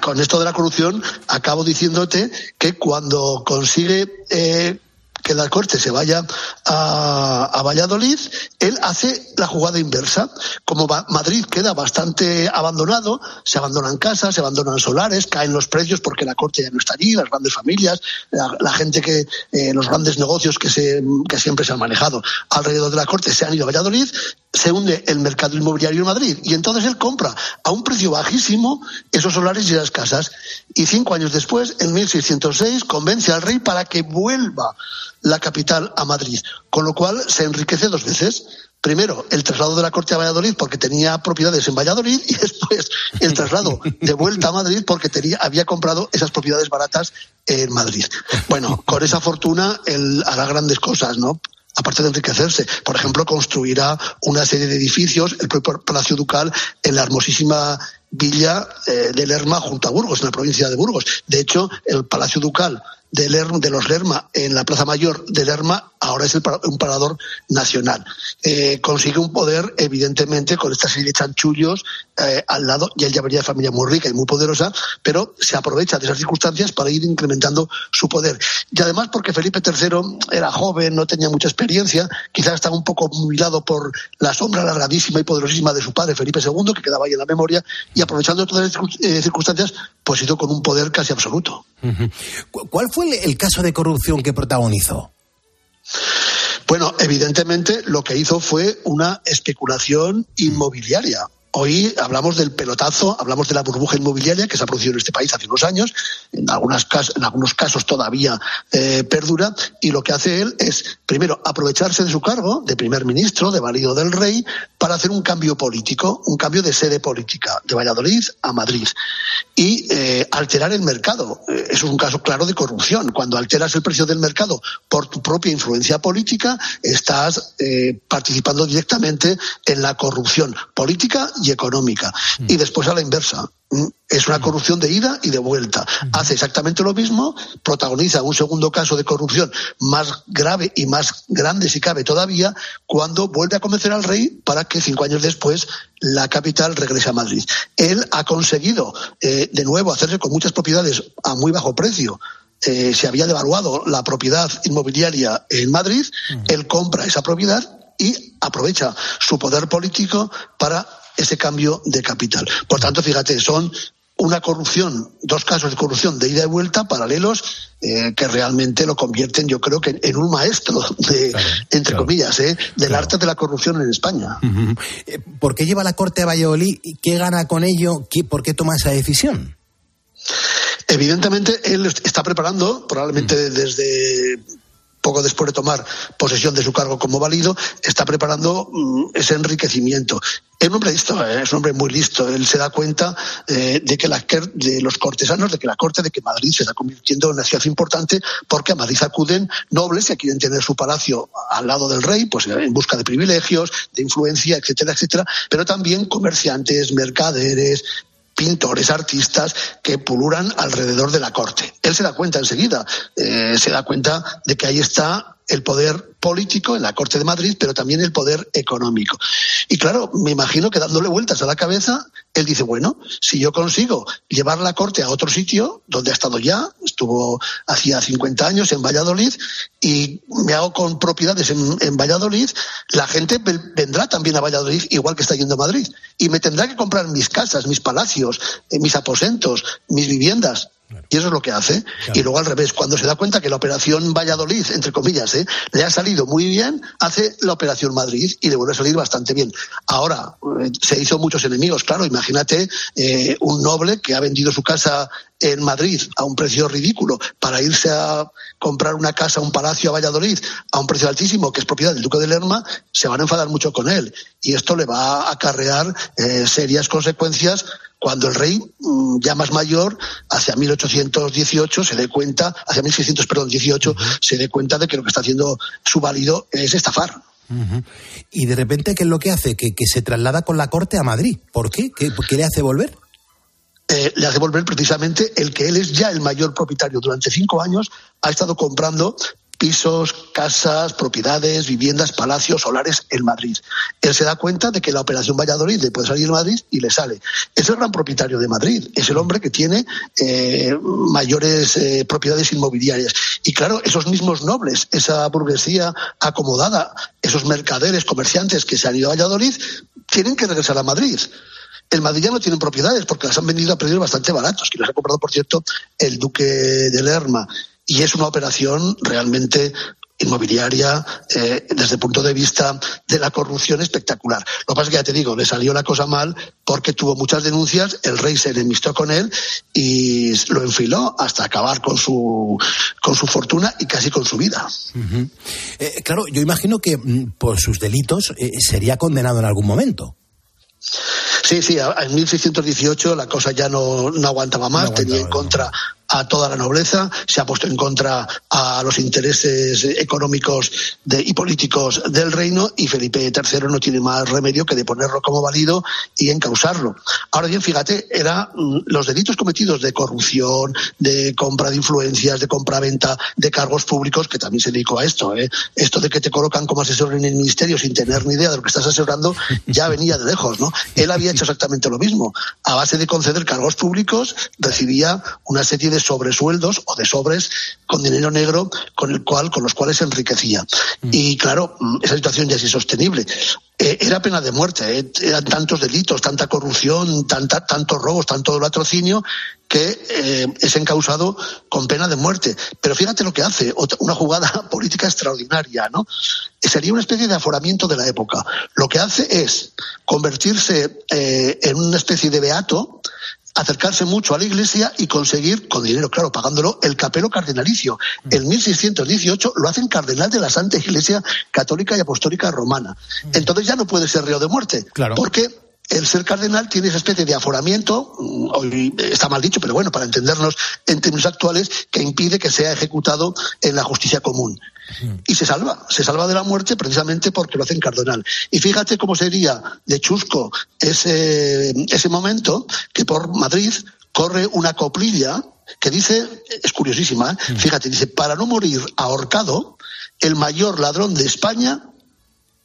con esto de la corrupción, acabo diciéndote que cuando consigue eh, que la corte se vaya a, a Valladolid, él hace la jugada inversa. Como Madrid queda bastante abandonado, se abandonan casas, se abandonan solares, caen los precios porque la corte ya no está allí, las grandes familias, la, la gente que, eh, los grandes negocios que, se, que siempre se han manejado alrededor de la corte se han ido a Valladolid, se hunde el mercado inmobiliario en Madrid y entonces él compra a un precio bajísimo esos solares y esas casas. Y cinco años después, en 1606, convence al rey para que vuelva la capital a Madrid, con lo cual se enriquece dos veces. Primero, el traslado de la corte a Valladolid porque tenía propiedades en Valladolid y después el traslado de vuelta a Madrid porque tenía, había comprado esas propiedades baratas en Madrid. Bueno, con esa fortuna él hará grandes cosas, ¿no? Aparte de enriquecerse. Por ejemplo, construirá una serie de edificios, el propio Palacio Ducal, en la hermosísima villa eh, de Lerma junto a Burgos, en la provincia de Burgos. De hecho, el Palacio Ducal de, Ler- de los Lerma en la Plaza Mayor de Lerma ahora es el un parador nacional. Eh, consigue un poder, evidentemente, con esta serie de chanchullos eh, al lado, y él ya venía de familia muy rica y muy poderosa, pero se aprovecha de esas circunstancias para ir incrementando su poder. Y además porque Felipe III era joven, no tenía mucha experiencia, quizás estaba un poco mutilado por la sombra largadísima y poderosísima de su padre, Felipe II, que quedaba ahí en la memoria, y aprovechando todas las eh, circunstancias, pues hizo con un poder casi absoluto. ¿Cu- ¿Cuál fue el, el caso de corrupción que protagonizó? Bueno, evidentemente lo que hizo fue una especulación inmobiliaria. Hoy hablamos del pelotazo, hablamos de la burbuja inmobiliaria que se ha producido en este país hace unos años, en, algunas en algunos casos todavía eh, perdura, y lo que hace él es, primero, aprovecharse de su cargo de primer ministro, de válido del rey, para hacer un cambio político, un cambio de sede política, de Valladolid a Madrid, y eh, alterar el mercado. Eh, Eso es un caso claro de corrupción. Cuando alteras el precio del mercado por tu propia influencia política, estás eh, participando directamente en la corrupción política y económica. Y después a la inversa. Mm, Es una corrupción de ida y de vuelta. Hace exactamente lo mismo, protagoniza un segundo caso de corrupción más grave y más grande, si cabe todavía, cuando vuelve a convencer al rey para que cinco años después la capital regrese a Madrid. Él ha conseguido, eh, de nuevo, hacerse con muchas propiedades a muy bajo precio. Eh, se había devaluado la propiedad inmobiliaria en Madrid, él compra esa propiedad y aprovecha su poder político para ese cambio de capital. Por tanto, fíjate, son una corrupción, dos casos de corrupción de ida y vuelta paralelos eh, que realmente lo convierten, yo creo que en un maestro de, entre comillas, eh, del arte de la corrupción en España. Eh, ¿Por qué lleva la corte a Valladolid? ¿Y ¿Qué gana con ello? ¿Qué- ¿Por qué toma esa decisión? Evidentemente, él est- está preparando, probablemente desde poco después de tomar posesión de su cargo como válido, está preparando mm, ese enriquecimiento. Es un hombre listo, ¿eh? es un hombre muy listo. Él se da cuenta eh, de que la, de los cortesanos, de que la corte, de que Madrid se está convirtiendo en una ciudad importante, porque a Madrid acuden nobles que quieren tener su palacio al lado del rey, pues en busca de privilegios, de influencia, etcétera, etcétera, pero también comerciantes, mercaderes, pintores, artistas que puluran alrededor de la corte. Él se da cuenta enseguida, eh, se da cuenta de que ahí está el poder político en la Corte de Madrid, pero también el poder económico. Y claro, me imagino que dándole vueltas a la cabeza, él dice, bueno, si yo consigo llevar la Corte a otro sitio, donde ha estado ya, estuvo hacía 50 años en Valladolid, y me hago con propiedades en, Valladolid, la gente vendrá también a Valladolid, igual que está yendo a Madrid, y me tendrá que comprar mis casas, mis palacios, eh, mis aposentos, mis viviendas. Y eso es lo que hace. Y luego al revés, cuando se da cuenta que la operación Valladolid, entre comillas, ¿eh? le ha salido muy bien, hace la operación Madrid y le vuelve a salir bastante bien. Ahora, eh, se hizo muchos enemigos, claro. Imagínate eh, un noble que ha vendido su casa en Madrid a un precio ridículo para irse a comprar una casa, un palacio a Valladolid a un precio altísimo que es propiedad del Duque de Lerma, se van a enfadar mucho con él. Y esto le va a acarrear serias consecuencias cuando el rey, mm, ya más mayor, hacia 1818 se dé cuenta, hacia 1600, perdón, 18, se dé cuenta de que lo que está haciendo su válido es estafar. Y de repente, ¿qué es lo que hace? Que, se traslada con la corte a Madrid. ¿Por qué? ¿Qué, le hace volver? Eh, le hace volver precisamente el que él es ya el mayor propietario. Durante cinco años ha estado comprando pisos, casas, propiedades, viviendas, palacios, solares en Madrid. Él se da cuenta de que la operación Valladolid le puede salir en Madrid y le sale. Es el gran propietario de Madrid, es el hombre que tiene eh, mayores eh, propiedades inmobiliarias. Y claro, esos mismos nobles, esa burguesía acomodada, esos mercaderes, comerciantes que se han ido a Valladolid, tienen que regresar a Madrid. El Madrid ya no tienen propiedades porque las han vendido a precios bastante baratos, que las ha comprado, por cierto, el duque de Lerma y es una operación realmente inmobiliaria eh, desde el punto de vista de la corrupción espectacular. Lo que pasa es que ya te digo, le salió la cosa mal porque tuvo muchas denuncias, el rey se enemistó con él y lo enfiló hasta acabar con su, con su fortuna y casi con su vida. Eh, claro, yo imagino que mm, por sus delitos eh, sería condenado en algún momento. Sí, sí, en 1618 la cosa ya no, no aguantaba más, tenía en contra a toda la nobleza, se ha puesto en contra a los intereses económicos y políticos del reino y Felipe III no tiene más remedio que de ponerlo como válido y encausarlo. Ahora bien, fíjate, eran mm, los delitos cometidos de corrupción, de compra de influencias, de compra-venta de cargos públicos, que también se dedicó a esto. ¿eh? Esto de que te colocan como asesor en el ministerio sin tener ni idea de lo que estás asesorando, ya venía de lejos, ¿no? Él había hecho exactamente lo mismo. A base de conceder cargos públicos, recibía una serie de sobresueldos o de sobres con dinero negro con el cual, con los cuales se enriquecía. Mm. Y claro, mm, esa situación ya es insostenible. Eh, era pena de muerte, eh. eran tantos delitos, tanta corrupción, tanta, tantos robos, tanto latrocinio, que eh, es encausado con pena de muerte. Pero fíjate lo que hace, una jugada política extraordinaria, ¿no? Sería una especie de aforamiento de la época. Lo que hace es convertirse en una especie de beato, acercarse mucho a la iglesia y conseguir, con dinero, claro, pagándolo, el capelo cardenalicio. Mm. En 1618 lo hacen cardenal de la Santa Iglesia Católica y Apostólica Romana. Mm. Entonces ya no puede ser reo de muerte. Claro. Porque el ser cardenal tiene esa especie de aforamiento, mm, hoy está mal dicho, pero bueno, para entendernos en términos actuales, que impide que sea ejecutado en la justicia común. Y se salva, se salva de la muerte precisamente porque lo hacen cardenal. Y fíjate cómo sería de chusco ese, ese momento que por Madrid corre una coplilla que dice, es curiosísima, ¿eh? fíjate, dice, para no morir ahorcado, el mayor ladrón de España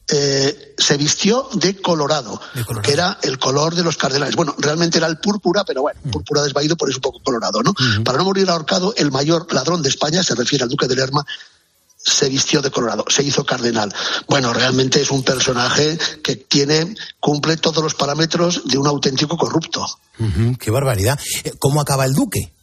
eh, se vistió de colorado, que era el color de los cardenales. Bueno, realmente era el púrpura, pero bueno, púrpura desvaído, por eso un poco colorado, ¿no? Para no morir ahorcado, el mayor ladrón de España, se refiere al duque de Lerma, se vistió de colorado, se hizo cardenal. Bueno, realmente es un personaje que tiene, cumple todos los parámetros de un auténtico corrupto. qué barbaridad. Eh, ¿Cómo acaba el duque?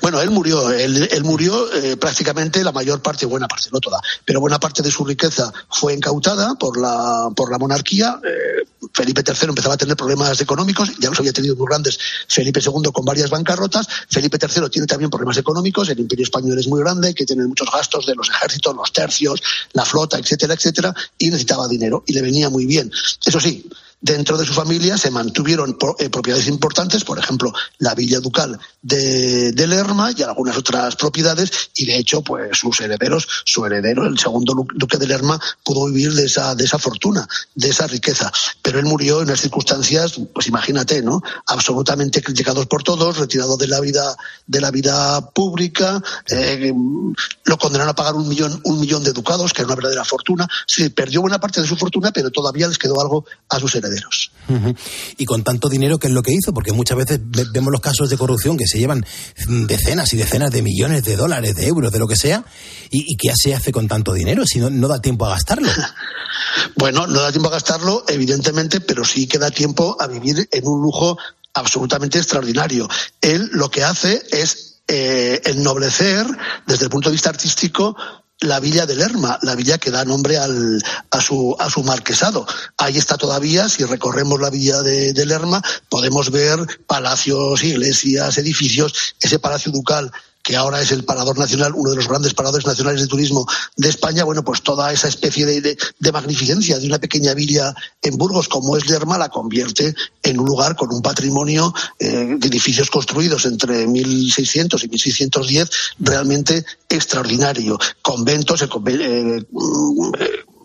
Bueno, él murió, él, murió eh, prácticamente la mayor parte, buena parte, no toda, pero buena parte de su riqueza fue incautada por la, por la monarquía. Eh, Felipe III empezaba a tener problemas económicos, ya los había tenido muy grandes Felipe II con varias bancarrotas. Felipe III tiene también problemas económicos, el imperio español es muy grande, que tiene muchos gastos de los ejércitos, los tercios, la flota, etcétera, etcétera, y necesitaba dinero y le venía muy bien. Eso sí, dentro de su familia se mantuvieron eh, propiedades importantes, por ejemplo, la villa ducal de, Lerma y algunas otras propiedades, y de hecho, pues sus herederos, su heredero, el segundo duque de Lerma, pudo vivir de esa, de esa fortuna, de esa riqueza. Pero él murió en unas circunstancias, pues imagínate, ¿no? Absolutamente criticados por todos, retirado de la vida, de la vida pública, eh, lo condenaron a pagar un millón, un millón de ducados, que era una verdadera fortuna. Sí, perdió buena parte de su fortuna, pero todavía les quedó algo a sus herederos. Y con tanto dinero, ¿qué es lo que hizo? Porque muchas veces vemos los casos de corrupción que se llevan decenas y decenas de millones de dólares, de euros, de lo que sea, y, qué se hace con tanto dinero si no, no da tiempo a gastarlo. bueno, no da tiempo a gastarlo, evidentemente, pero sí que da tiempo a vivir en un lujo absolutamente extraordinario. Él lo que hace es eh, ennoblecer, desde el punto de vista artístico, la villa de Lerma, la villa que da nombre al, a, su, a su marquesado. Ahí está todavía, si recorremos la villa de, de Lerma, podemos ver palacios, iglesias, edificios, ese palacio ducal que ahora es el parador nacional, uno de los grandes paradores nacionales de turismo de España, bueno, pues toda esa especie de, magnificencia de una pequeña villa en Burgos como es Lerma la convierte en un lugar con un patrimonio eh, de edificios construidos entre 1600 y 1610 realmente extraordinario. Conventos, eh,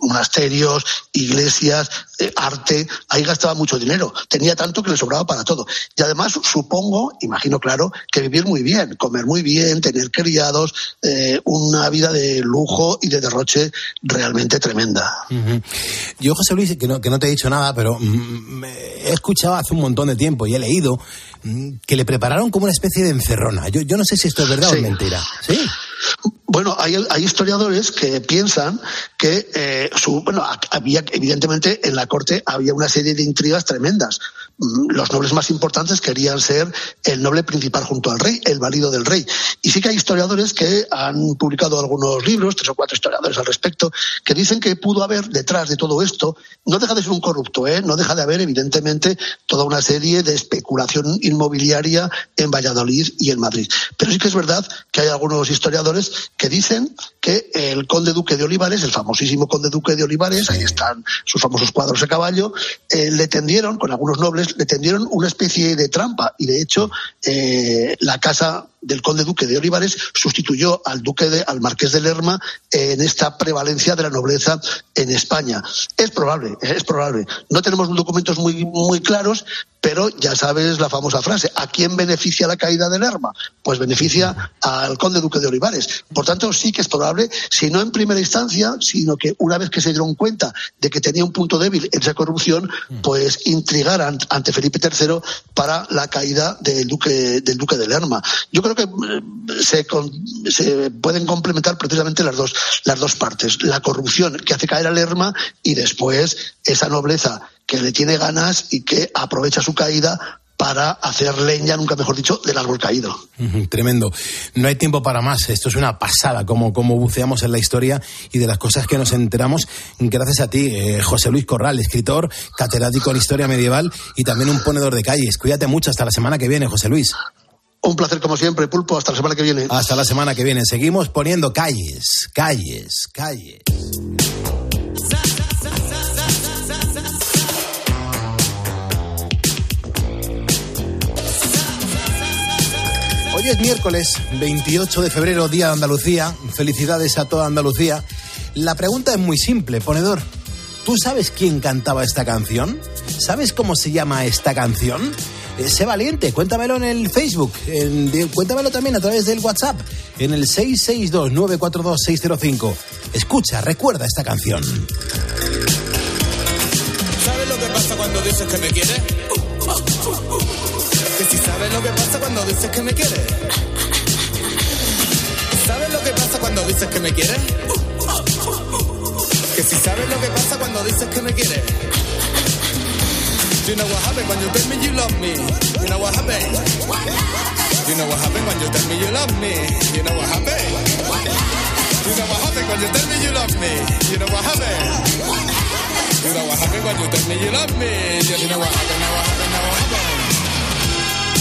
monasterios, iglesias, eh, arte, ahí gastaba mucho dinero. Tenía tanto que le sobraba para todo. Y además, supongo, imagino claro, que vivir muy bien, comer muy bien, tener criados, eh, una vida de lujo y de derroche realmente tremenda. Yo, José Luis, que no, que no te he dicho nada, pero mm, he escuchado hace un montón de tiempo y he leído mm, que le prepararon como una especie de encerrona. Yo, yo no sé si esto es verdad o es mentira. ¿Sí? Bueno, hay, historiadores que piensan que eh, su, bueno, había evidentemente en la corte había una serie de intrigas tremendas. Los nobles más importantes querían ser el noble principal junto al rey, el valido del rey. Y sí que hay historiadores que han publicado algunos libros, tres o cuatro historiadores al respecto, que dicen que pudo haber detrás de todo esto, no deja de ser un corrupto, ¿eh? no deja de haber evidentemente toda una serie de especulación inmobiliaria en Valladolid y en Madrid. Pero sí que es verdad que hay algunos historiadores que dicen que el conde duque de Olivares, el famosísimo conde duque de Olivares, ahí están sus famosos cuadros de caballo, eh, le tendieron, con algunos nobles, le tendieron una especie de trampa y de hecho eh, la casa del conde duque de Olivares sustituyó al duque de, al marqués de Lerma en esta prevalencia de la nobleza en España. Es probable, es probable. No tenemos documentos muy, muy claros, pero ya sabes la famosa frase, ¿a quién beneficia la caída de Lerma? Pues beneficia al conde duque de Olivares. Por tanto, sí que es probable, si no en primera instancia, sino que una vez que se dieron cuenta de que tenía un punto débil en esa corrupción, pues intrigaran ante Felipe III para la caída del duque, del duque de Lerma. Yo creo que eh, se, pueden complementar precisamente las dos, las dos partes. La corrupción que hace caer a Lerma y después esa nobleza que le tiene ganas y que aprovecha su caída para hacer leña, nunca mejor dicho, del árbol caído. Tremendo. No hay tiempo para más. Esto es una pasada, como, como buceamos en la historia y de las cosas que nos enteramos gracias a ti, eh, José Luis Corral, escritor, catedrático en historia medieval y también un ponedor de calles. Cuídate mucho. Hasta la semana que viene, José Luis. Un placer como siempre, Pulpo. Hasta la semana que viene. Hasta la semana que viene. Seguimos poniendo calles, calles, calles. Hoy es miércoles 28 de febrero, Día de Andalucía. Felicidades a toda Andalucía. La pregunta es muy simple, ponedor. ¿Tú sabes quién cantaba esta canción? ¿Sabes cómo se llama esta canción? Eh, sé valiente, cuéntamelo en el Facebook, cuéntamelo también a través del WhatsApp, en el 662-942-605. Escucha, recuerda esta canción. ¿Sabes lo que pasa cuando dices que me quieres? Que si sabes lo que pasa cuando dices que me quieres. ¿Sabes lo que pasa cuando dices que me quieres? Que si sabes lo que pasa cuando dices que me quieres. You know what happened when you tell me you love me. You know what happened? You know what happened when you tell me you love me. You know what happened? You know what happened when you tell me you love me. You know what happened? You know what happened when you tell me you love me. You know what happened?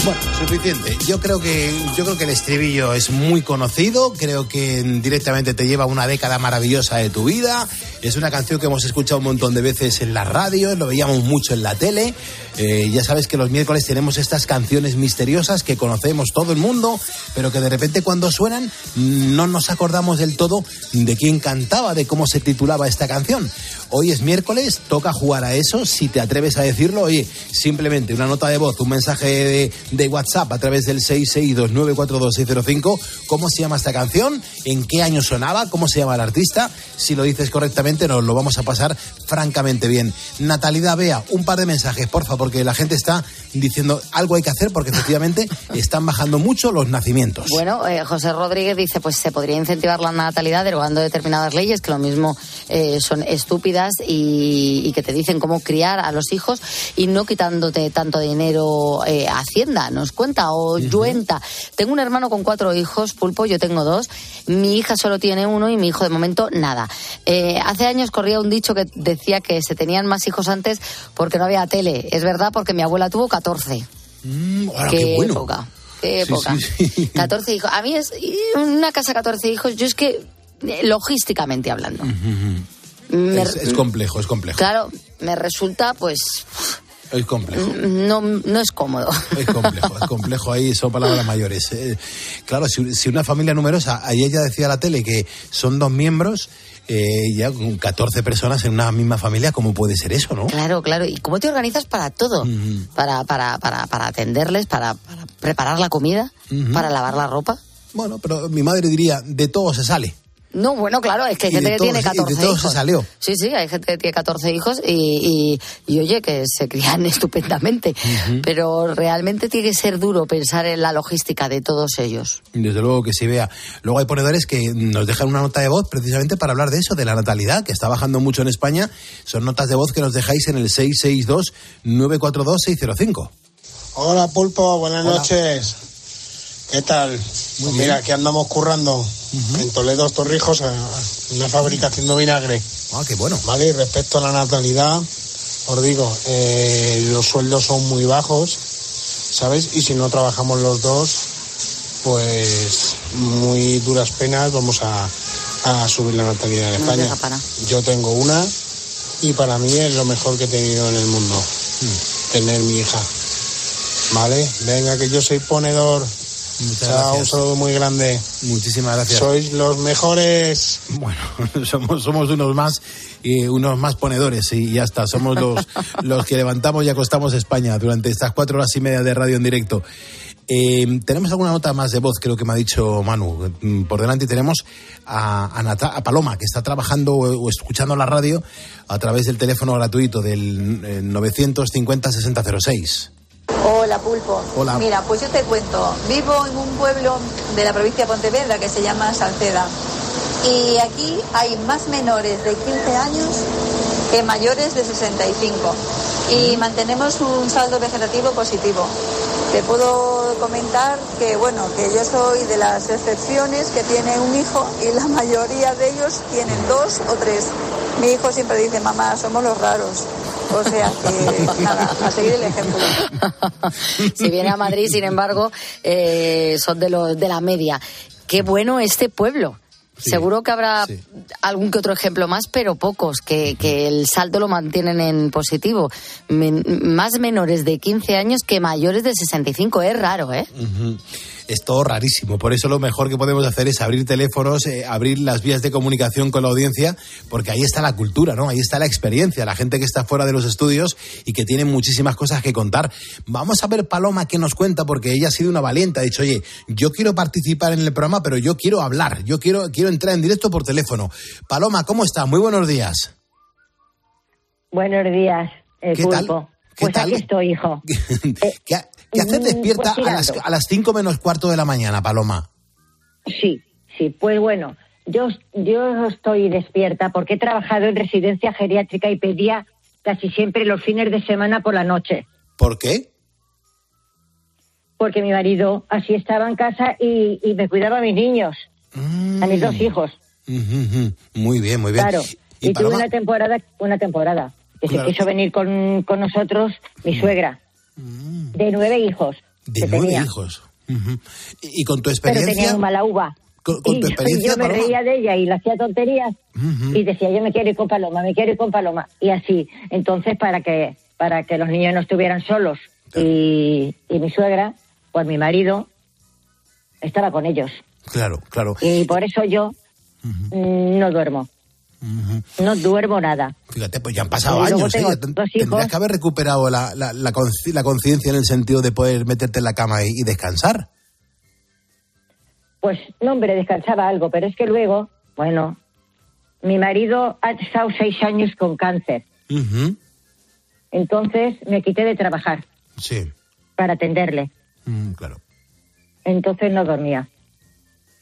Bueno, suficiente. Yo creo que yo creo que el estribillo es muy conocido, creo que directamente te lleva una década maravillosa de tu vida. Es una canción que hemos escuchado un montón de veces en la radio, lo veíamos mucho en la tele. Eh, ya sabes que los miércoles tenemos estas canciones misteriosas que conocemos todo el mundo, pero que de repente cuando suenan no nos acordamos del todo de quién cantaba, de cómo se titulaba esta canción. Hoy es miércoles, toca jugar a eso. Si te atreves a decirlo, oye, simplemente una nota de voz, un mensaje de, de WhatsApp a través del 662942605. ¿Cómo se llama esta canción? ¿En qué año sonaba? ¿Cómo se llama el artista? Si lo dices correctamente, nos lo vamos a pasar francamente bien. Natalidad Bea, un par de mensajes, porfa, porque la gente está diciendo algo hay que hacer porque efectivamente están bajando mucho los nacimientos. Bueno, eh, José Rodríguez dice, pues se podría incentivar la natalidad derogando determinadas leyes que lo mismo eh, son estúpidas y, y que te dicen cómo criar a los hijos y no quitándote tanto dinero eh, a Hacienda, nos cuenta, o Yuenta. Tengo un hermano con cuatro hijos, Pulpo, yo tengo dos. Mi hija solo tiene uno y mi hijo de momento nada. Eh, hace años corría un dicho que decía que se tenían más hijos antes porque no había tele. Es verdad, porque mi abuela tuvo 14. Mm, ahora, qué, qué bueno. época, qué época. sí, sí. 14 hijos. A mí es una casa 14 hijos, yo es que eh, logísticamente hablando. Me- Es, es complejo, es complejo. claro, me resulta pues Es complejo. no, no es cómodo. Es complejo, es complejo ahí, son palabras mayores. Eh, claro, si, si una familia numerosa, ayer ya decía la tele que son dos miembros, eh, ya con 14 personas en una misma familia, ¿cómo puede ser eso, no? Claro, claro. ¿Y cómo te organizas para todo? para, para, para, para atenderles, para, para preparar la comida, para lavar la ropa. Bueno, pero mi madre diría, de todo se sale. No, bueno, claro, es que hay gente que tiene todos- y de 14 todos se hijos. salió. Sí, sí, hay gente que tiene 14 hijos y, y, y, oye, que se crían estupendamente. Pero realmente tiene que ser duro pensar en la logística de todos ellos. Desde luego que sí, vea. Luego hay ponedores que nos dejan una nota de voz precisamente para hablar de eso, de la natalidad, que está bajando mucho en España. Son notas de voz que nos dejáis en el 662-942-605. Hola Pulpo, buenas Hola. noches. ¿Qué tal? Pues mira, aquí andamos currando en Toledo, Torrijos, una fábrica haciendo vinagre. Ah, qué bueno. Vale, y respecto a la natalidad, os digo, eh, los sueldos son muy bajos, ¿sabes? Y si no trabajamos los dos, pues muy duras penas vamos a, a subir la natalidad en No España. para. Yo tengo una y para mí es lo mejor que he tenido en el mundo, tener mi hija. ¿Vale? Venga, que yo soy ponedor. Muchas Chao, un gracias. saludo muy grande. Muchísimas gracias. Sois los mejores. Bueno, somos, somos unos más y unos más ponedores y ya está. Somos los, los que levantamos y acostamos España durante estas cuatro horas y media de radio en directo. Eh, tenemos alguna nota más de voz, creo que me ha dicho Manu. Mm, Por delante tenemos a, a, Nata- a Paloma, que está trabajando o, escuchando la radio a través del teléfono gratuito del eh, 950-6006. Hola, Pulpo. Hola. Mira, pues yo te cuento. Vivo en un pueblo de la provincia de Pontevedra que se llama Salceda. Y aquí hay más menores de 15 años que mayores de 65. Y mantenemos un saldo vegetativo positivo. Te puedo comentar que, bueno, que yo soy de las excepciones que tiene un hijo y la mayoría de ellos tienen dos o tres. Mi hijo siempre dice, mamá, somos los raros. O sea que, nada, a seguir el ejemplo. si viene a Madrid, sin embargo, eh, son de, los de la media. Qué bueno este pueblo. Seguro que habrá algún que otro ejemplo más, pero pocos, que, que el saldo lo mantienen en positivo. Men- más menores de 15 años que mayores de 65. Es raro, ¿eh? Ujú. Es todo rarísimo. Por eso lo mejor que podemos hacer es abrir teléfonos, eh, abrir las vías de comunicación con la audiencia, porque ahí está la cultura, ¿no? Ahí está la experiencia, la gente que está fuera de los estudios y que tiene muchísimas cosas que contar. Vamos a ver Paloma qué nos cuenta, porque ella ha sido una valiente. Ha dicho, oye, yo quiero participar en el programa, pero yo quiero hablar, yo quiero, quiero entrar en directo por teléfono. Paloma, ¿cómo está? Muy buenos días. Buenos días, eh, ¿Qué tal? Pulpo. ¿Qué Pues tal? aquí estoy, hijo. ¿Qué, ha- qué haces mm, despierta pues a las, a las cinco menos cuarto de la mañana, Paloma? Sí, sí. Pues bueno, yo, yo estoy despierta porque he trabajado en residencia geriátrica y pedía casi siempre los fines de semana por la noche. ¿Por qué? porque mi marido así estaba en casa y, y me cuidaba a mis niños, a mis dos hijos. Ujú, ujú. Muy bien, muy bien. Claro. Y Y, tuve una temporada, una temporada, que Claro. se quiso venir con, con nosotros mi suegra, de nueve hijos. De nueve tenía. hijos. Ujú. Y y con tu Pero tenía experiencia, muy mala uva. con, con y tu experiencia, yo me Paloma, reía de ella y le hacía tonterías Ujú. y decía yo me quiero ir con Paloma, me quiero ir con Paloma y así. Entonces para que para que los niños no estuvieran solos y, y mi suegra, pues mi marido estaba con ellos Claro, claro. y por eso yo mm, no duermo, no duermo nada. Fíjate, pues ya han pasado Y años, ¿eh? Tendrías que haber recuperado la, la, la consci- conciencia en el sentido de poder meterte en la cama y, y descansar. Pues no, hombre, descansaba algo, pero es que luego, bueno, mi marido ha estado seis años con cáncer, Ujú. entonces me quité de trabajar Sí, para atenderle. Mm, claro. entonces no dormía.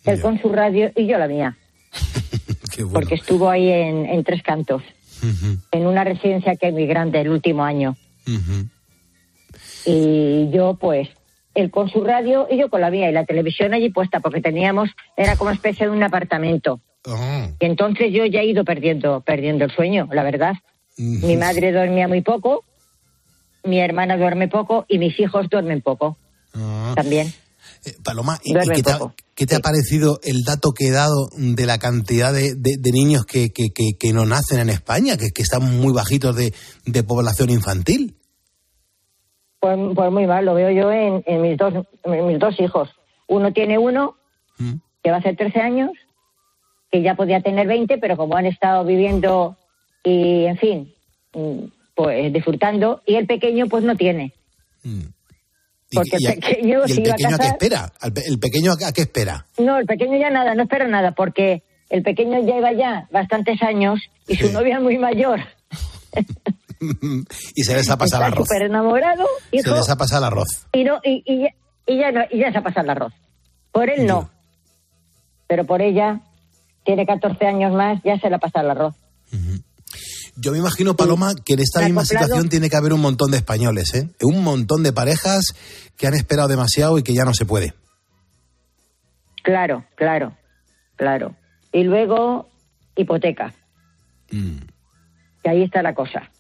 Él con su radio y yo la mía, bueno. porque estuvo ahí en, en Tres Cantos, en una residencia que es muy grande el último año. Y yo, pues, él con su radio y yo con la mía, y la televisión allí puesta, porque teníamos, era como especie de un apartamento. Ah, Y entonces yo ya he ido perdiendo, perdiendo el sueño, la verdad. Mi madre dormía muy poco, mi hermana duerme poco y mis hijos duermen poco ah. también. Eh, Paloma, ¿y, qué, te ha, qué te ha parecido el dato que he dado de la cantidad de, de- de niños que, que, que- que no nacen en España, que, que están muy bajitos de, de población infantil? Pues, pues muy mal, lo veo yo en, en mis, dos, en mis dos hijos. Uno tiene uno, Mm. que va a hacer 13 años, que ya podía tener 20, pero como han estado viviendo y, en fin, mm, pues disfrutando, y el pequeño pues no tiene. ¿Y- Porque y el a- pequeño ¿Y se el iba a pequeño a qué casar. espera? ¿Al pe- ¿El pequeño a qué- a qué espera? No, el pequeño ya nada, no espera nada, porque el pequeño ya iba ya bastantes años y su novia es muy mayor. y se les ha pasado el Está arroz. súper enamorado, Se hijo, les ha pasado el arroz. y, no, y, y, ya- y ya no, y ya se ha pasado el arroz. Por él no, pero por ella, tiene 14 años más, ya se le ha pasado el arroz. Yo me imagino, Paloma, que en esta misma acoplado. situación tiene que haber un montón de españoles, ¿eh? Un montón de parejas que han esperado demasiado y que ya no se puede. Claro, claro, claro. Y luego, hipoteca. Que ahí está la cosa.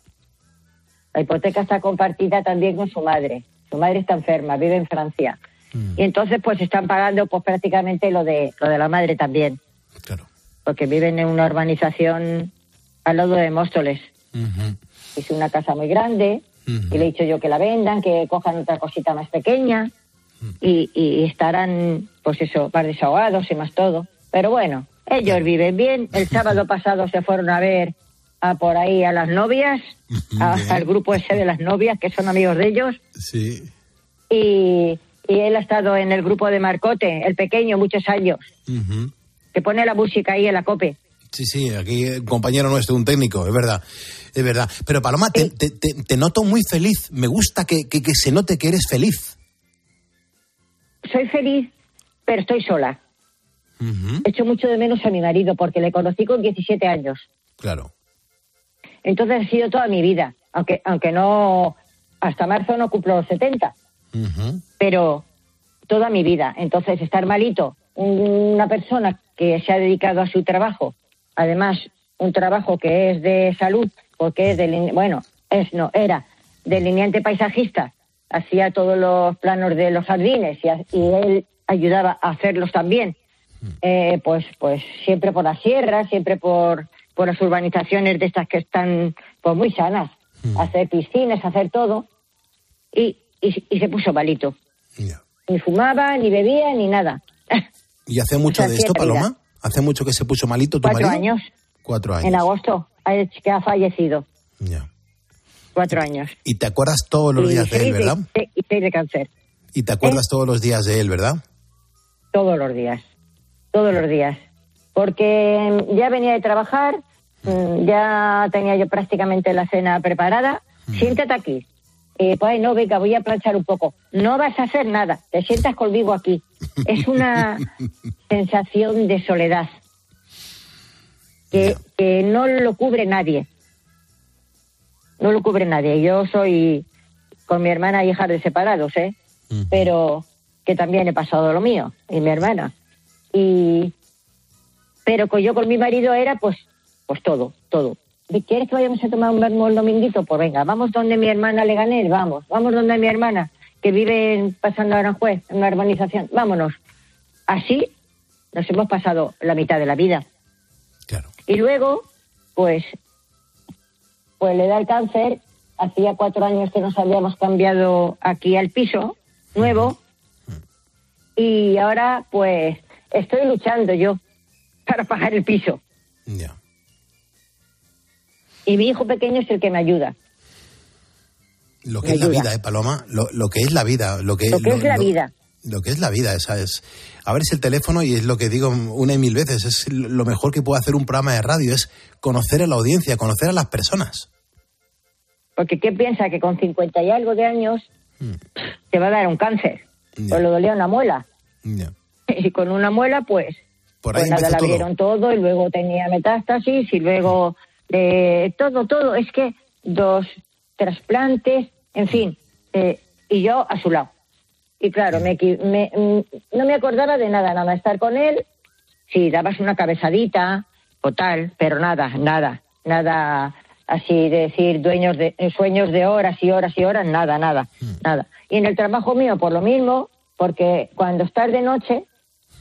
La hipoteca está compartida también con su madre. Su madre está enferma, vive en Francia. Y entonces, pues están pagando pues prácticamente lo de lo de la madre también. Claro. Porque viven en una urbanización al lado de Móstoles. Es una casa muy grande. Y le he dicho yo que la vendan, que cojan otra cosita más pequeña. y, y estarán, pues eso, más desahogados y más todo. Pero bueno, ellos viven bien. El sábado pasado se fueron a ver a por ahí a las novias, a- al grupo ese de las novias, que son amigos de ellos. Sí. Y, y él ha estado en el grupo de Marcote, el pequeño, muchos años, que pone la música ahí en la cope. Sí, sí, aquí un compañero nuestro, un técnico, es verdad, es verdad. Pero Paloma, te, te- te- te noto muy feliz. Me gusta que, que- que se note que eres feliz. Soy feliz, pero estoy sola. Echo mucho de menos a mi marido porque le conocí con 17 años. Claro. Entonces ha sido toda mi vida, aunque, aunque no, hasta marzo no cumplo los 70, pero toda mi vida. Entonces estar malito, un- una persona que se ha dedicado a su trabajo, además un trabajo que es de salud, porque es de, bueno, es, no, era delineante paisajista, hacía todos los planos de los jardines y, él ayudaba a hacerlos también. Eh, pues, pues siempre por la sierra, siempre por, por las urbanizaciones de estas que están pues muy sanas, hacer piscinas, hacer todo, y, y, y se puso malito. Ni fumaba, ni bebía, ni nada. ¿Y hace mucho O sea, de esto, vida. ¿Hace mucho que se puso malito tu Cuatro marido? años, Cuatro años. en agosto, que ha fallecido. Cuatro años. Y te acuerdas todos los Y días de él, ¿verdad? de- y seis de cáncer, Y te acuerdas todos los días de él, ¿verdad? todos los días. Todos los días. Porque mm, ya venía de trabajar, mm, ya tenía yo prácticamente la cena preparada. Siéntate aquí. Eh, pues no, venga, voy a planchar un poco. No vas a hacer nada, te sientas conmigo aquí. Es una sensación de soledad que, que no lo cubre nadie. No lo cubre nadie. Yo soy con mi hermana hija de separados, ¿eh? pero que también he pasado lo mío, y mi hermana. Y, pero con yo con mi marido era pues, pues todo, todo. ¿Quieres que vayamos a tomar un vermo el dominguito? Pues venga, vamos donde mi hermana Leganés, vamos, vamos donde mi hermana, que vive pasando a Aranjuez, en una urbanización, vámonos. Así nos hemos pasado la mitad de la vida. Y luego, pues, pues le da el cáncer. Hacía cuatro años que nos habíamos cambiado aquí al piso nuevo. Y ahora, pues, estoy luchando yo para pagar el piso. Y mi hijo pequeño es el que me ayuda. Lo que es la vida, ¿eh, Paloma? Lo, lo, que es la vida. Lo que, lo que es la vida. Lo que es la vida, esa es. Abres el teléfono y es lo que digo una y mil veces. Es lo mejor que puede hacer un programa de radio, es conocer a la audiencia, conocer a las personas. Porque ¿qué piensa? Que con 50 y algo de años te va a dar un cáncer. O le dolía una muela. Y con una muela, pues, Por pues ahí nada, empezó la todo. vieron todo y luego tenía metástasis y luego eh, todo, todo. Es que dos trasplantes, en fin. eh, y yo a su lado. Y claro, me, me- mm, no me acordaba de nada, nada estar con él. Sí, dabas una cabezadita o tal, pero nada, nada, nada así de decir dueños de eh, sueños de horas y horas y horas, nada, nada, nada. Y en el trabajo mío por lo mismo, porque cuando estás de noche,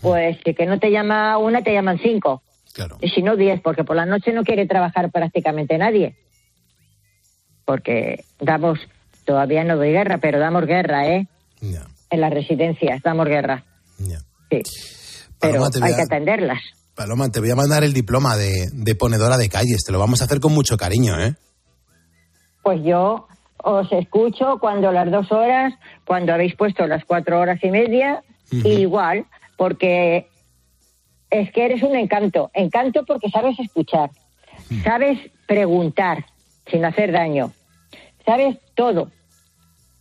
pues si que no te llama una, te llaman cinco. Y si no, diez, porque por la noche no quiere trabajar prácticamente nadie. Porque damos, todavía no doy guerra, pero damos guerra, ¿eh? En las residencias, damos guerra. Sí. Pero Paloma, hay a- que atenderlas. Paloma, te voy a mandar el diploma de, de ponedora de calles. Te lo vamos a hacer con mucho cariño, ¿eh? Pues yo os escucho cuando las dos horas, cuando habéis puesto las cuatro horas y media, y igual, porque es que eres un encanto. Encanto porque sabes escuchar, sabes preguntar sin hacer daño, sabes todo.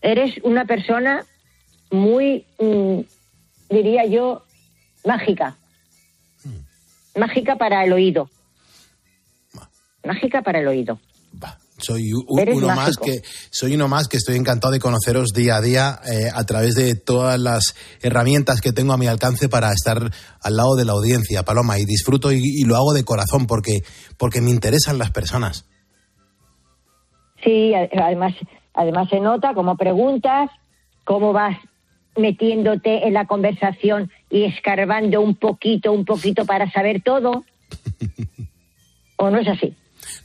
Eres una persona muy, mm, diría yo, mágica. Mágica para el oído. Mágica para el oído. Soy uno más que soy uno más que estoy encantado de conoceros día a día eh, a través de todas las herramientas que tengo a mi alcance para estar al lado de la audiencia, Paloma, y disfruto y, y lo hago de corazón porque porque me interesan las personas. Sí, además, además se nota cómo preguntas, cómo vas metiéndote en la conversación y escarbando un poquito, un poquito para saber todo. ¿O no es así?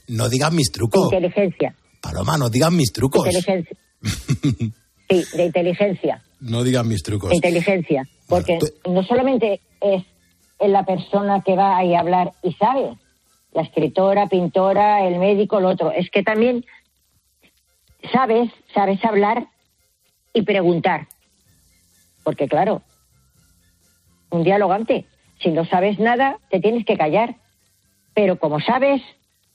No digas mis trucos, Inteligencia. Paloma, no digas mis trucos. Inteligencia. Sí, de inteligencia. No digas mis trucos. Inteligencia. Porque no solamente es la persona que va ahí a hablar y sabe, la escritora, pintora, el médico, el otro, es que también sabes, sabes hablar y preguntar. Porque claro, un dialogante, si no sabes nada, te tienes que callar. Pero como sabes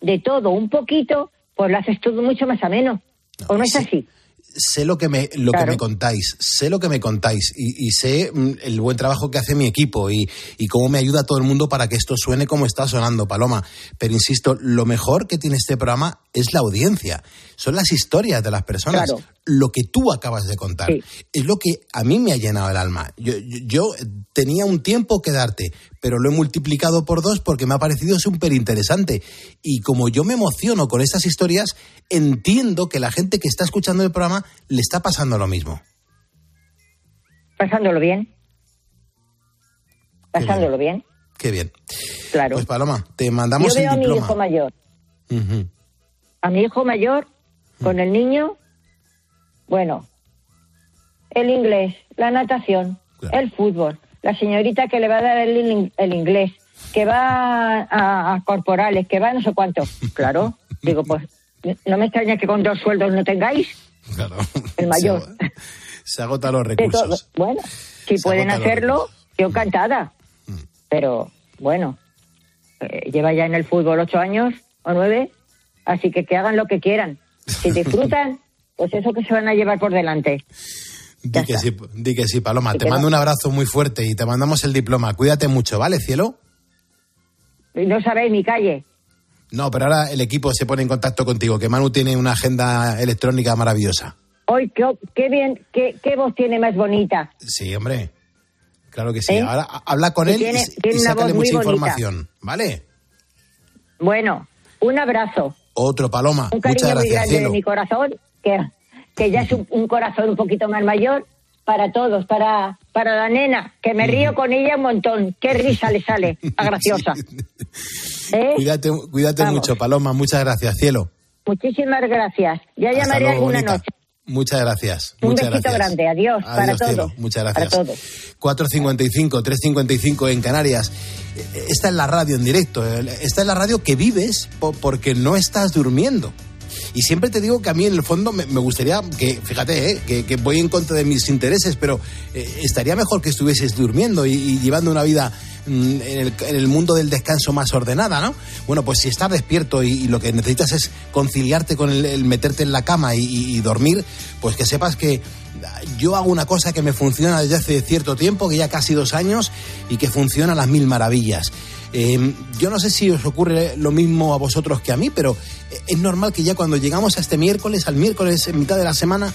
de todo un poquito, pues lo haces todo mucho más ameno. ¿O no es así? sé lo que me lo que me contáis, sé lo que me contáis y, y sé mm, el buen trabajo que hace mi equipo y, y cómo me ayuda todo el mundo para que esto suene como está sonando, Paloma. Pero insisto, lo mejor que tiene este programa es la audiencia, son las historias de las personas, Claro. lo que tú acabas de contar. Es lo que a mí me ha llenado el alma. Yo, yo- yo tenía un tiempo que darte, pero lo he multiplicado por dos porque me ha parecido súper interesante. Y como yo me emociono con estas historias, entiendo que la gente que está escuchando el programa le está pasando lo mismo. Pasándolo bien. Pasándolo bien. Qué bien. Claro. Pues Paloma, te mandamos Yo veo a el mi diploma. hijo mayor. A mi hijo mayor, con el niño, bueno, el inglés, la natación, el fútbol, la señorita que le va a dar el, in- el inglés, que va a, a corporales, que va a no sé cuánto. Claro, digo, pues no me extraña que con dos sueldos no tengáis Claro. el mayor. Se agotan los recursos. Bueno, si Se pueden hacerlo, yo encantada. Mm. Pero bueno, eh, lleva ya en el fútbol ocho años o nueve, así que que hagan lo que quieran. Si disfrutan, pues eso que se van a llevar por delante. Di que, sí, di que sí, Paloma. Te mando un abrazo muy fuerte y te mandamos el diploma. Cuídate mucho, ¿vale, cielo? No sabéis mi calle. No, pero ahora el equipo se pone en contacto contigo, que Manu tiene una agenda electrónica maravillosa. Hoy, qué, qué bien, qué, qué voz tiene más bonita. Sí, hombre. Claro que sí. ¿Eh? Ahora habla con él y- tiene- y, tiene una sácale muy mucha información. ¿Vale? Bueno, un abrazo, Otro, Paloma. un Muchas cariño muy gracias, grande cielo. de mi corazón, que, que ya es un, un corazón un poquito más mayor para todos, para, para la nena, que me río con ella un montón. Qué risa le sale, a graciosa. ¿Eh? Cuídate, cuídate Vamos. mucho, Paloma. Muchas gracias, cielo. Muchísimas gracias. Ya Hasta llamaré luego, alguna bonita. noche. Muchas gracias. Un muchas besito gracias. grande. Adiós, para Adiós, cielo. todos. Muchas Para gracias. todos. 4.55, 3.55 en Canarias. Eh, Esta es la radio en directo. Esta es la radio que vives po- porque no estás durmiendo. Y siempre te digo que a mí en el fondo me, gustaría que, fíjate, eh, que, voy en contra de mis intereses, pero eh, estaría mejor que estuvieses durmiendo y, llevando una vida mm, en el, mundo del descanso más ordenada, ¿no? Bueno, pues si estás despierto y, lo que necesitas es conciliarte con el, meterte en la cama y- y dormir, pues que sepas que yo hago una cosa que me funciona desde hace cierto tiempo, que ya casi dos años, y que funciona a las mil maravillas. Eh, yo no sé si os ocurre lo mismo a vosotros que a mí, pero es normal que ya cuando llegamos a este miércoles, al miércoles en mitad de la semana,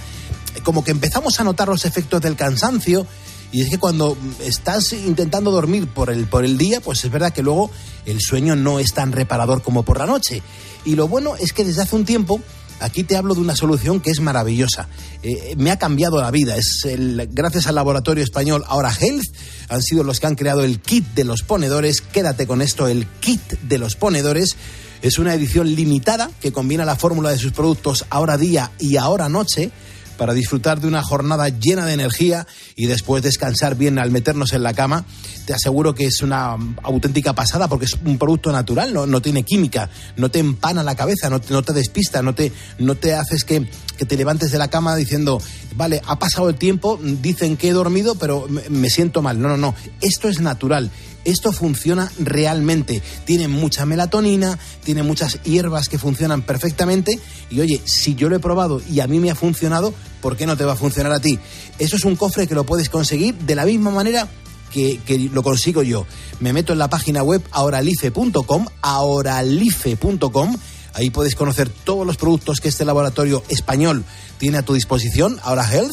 eh, como que empezamos a notar los efectos del cansancio. Y es que cuando estás intentando dormir por el, por el día, pues es verdad que luego el sueño no es tan reparador como por la noche. Y lo bueno es que desde hace un tiempo Aquí te hablo de una solución que es maravillosa. Eh, me ha cambiado la vida. Es gracias al laboratorio español Ahora Health. Han sido los que han creado el kit de los ponedores. Quédate con esto, el kit de los ponedores. Es una edición limitada que combina la fórmula de sus productos Ahora Día y Ahora Noche para disfrutar de una jornada llena de energía y después descansar bien al meternos en la cama. Te aseguro que es una auténtica pasada porque es un producto natural, no, no tiene química, no te empana la cabeza, no te, no te despista, no te, no te haces que, que te levantes de la cama diciendo, vale, ha pasado el tiempo, dicen que he dormido, pero me siento mal. No, no, no, esto es natural. Esto funciona realmente. Tiene mucha melatonina, tiene muchas hierbas que funcionan perfectamente. Y oye, si yo lo he probado y a mí me ha funcionado, ¿por qué no te va a funcionar a ti? Eso es un cofre que lo puedes conseguir de la misma manera que, lo consigo yo. Me meto en la página web ahoralife.com, ahoralife.com. Ahí puedes conocer todos los productos que este laboratorio español tiene a tu disposición, Ahora Health.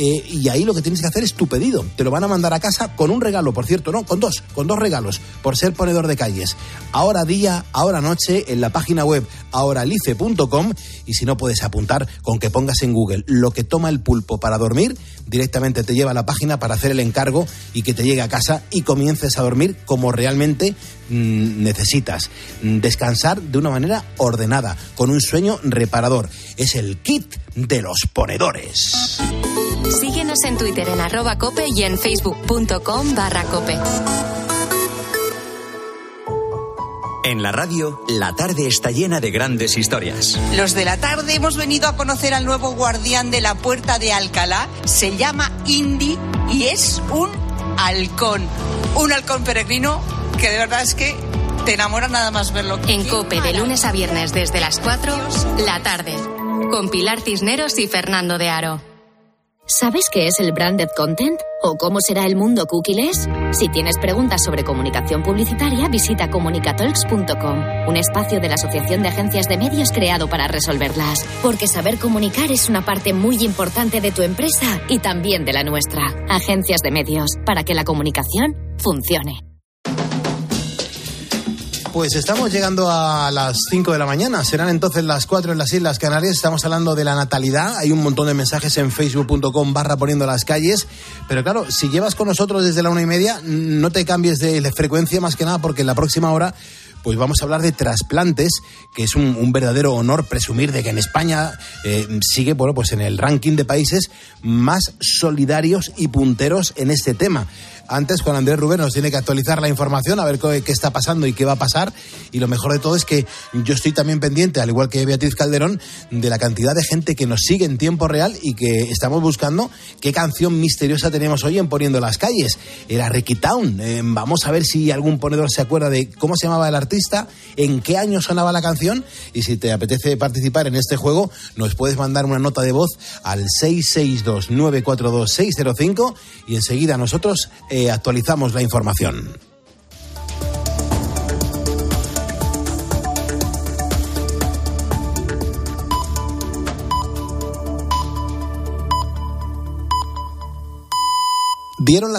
Eh, y ahí lo que tienes que hacer es tu pedido. Te lo van a mandar a casa con un regalo, por cierto, no, con dos, con dos regalos, por ser ponedor de calles. Ahora día, ahora noche, en la página web ahoralife.com y si no puedes apuntar con que pongas en Google lo que toma el pulpo para dormir, directamente te lleva a la página para hacer el encargo y que te llegue a casa y comiences a dormir como realmente mm, necesitas. Descansar de una manera ordenada, con un sueño reparador. Es el kit de los ponedores. Síguenos en Twitter en arroba cope y en facebook.com barra cope. En la radio, la tarde está llena de grandes historias. Los de la tarde hemos venido a conocer al nuevo guardián de la puerta de Alcalá. Se llama Indy y es un halcón. Un halcón peregrino que de verdad es que te enamora nada más verlo. En cope de lunes a viernes desde las 4, la tarde. Con Pilar Cisneros y Fernando de Aro. ¿Sabes qué es el branded content? ¿O cómo será el mundo cookieless? Si tienes preguntas sobre comunicación publicitaria, visita comunicatalks.com, un espacio de la Asociación de Agencias de Medios creado para resolverlas. Porque saber comunicar es una parte muy importante de tu empresa y también de la nuestra. Agencias de Medios, para que la comunicación funcione. Pues estamos llegando a las 5 de la mañana. Serán entonces las 4 en las Islas Canarias. Estamos hablando de la natalidad. Hay un montón de mensajes en facebook.com barra poniendo las calles. Pero claro, si llevas con nosotros desde la una y media, no te cambies de frecuencia más que nada porque en la próxima hora pues vamos a hablar de trasplantes, que es un, verdadero honor presumir de que en España eh, sigue bueno, pues en el ranking de países más solidarios y punteros en este tema. Antes, Juan Andrés Rubén nos tiene que actualizar la información, a ver qué, está pasando y qué va a pasar. Y lo mejor de todo es que yo estoy también pendiente, al igual que Beatriz Calderón, de la cantidad de gente que nos sigue en tiempo real y que estamos buscando qué canción misteriosa tenemos hoy en Poniendo las Calles. Era Ricky Town. Eh, vamos a ver si algún ponedor se acuerda de cómo se llamaba el artista, en qué año sonaba la canción y si te apetece participar en este juego, nos puedes mandar una nota de voz al 662-942-605 y enseguida nosotros eh, actualizamos la información. Vieron las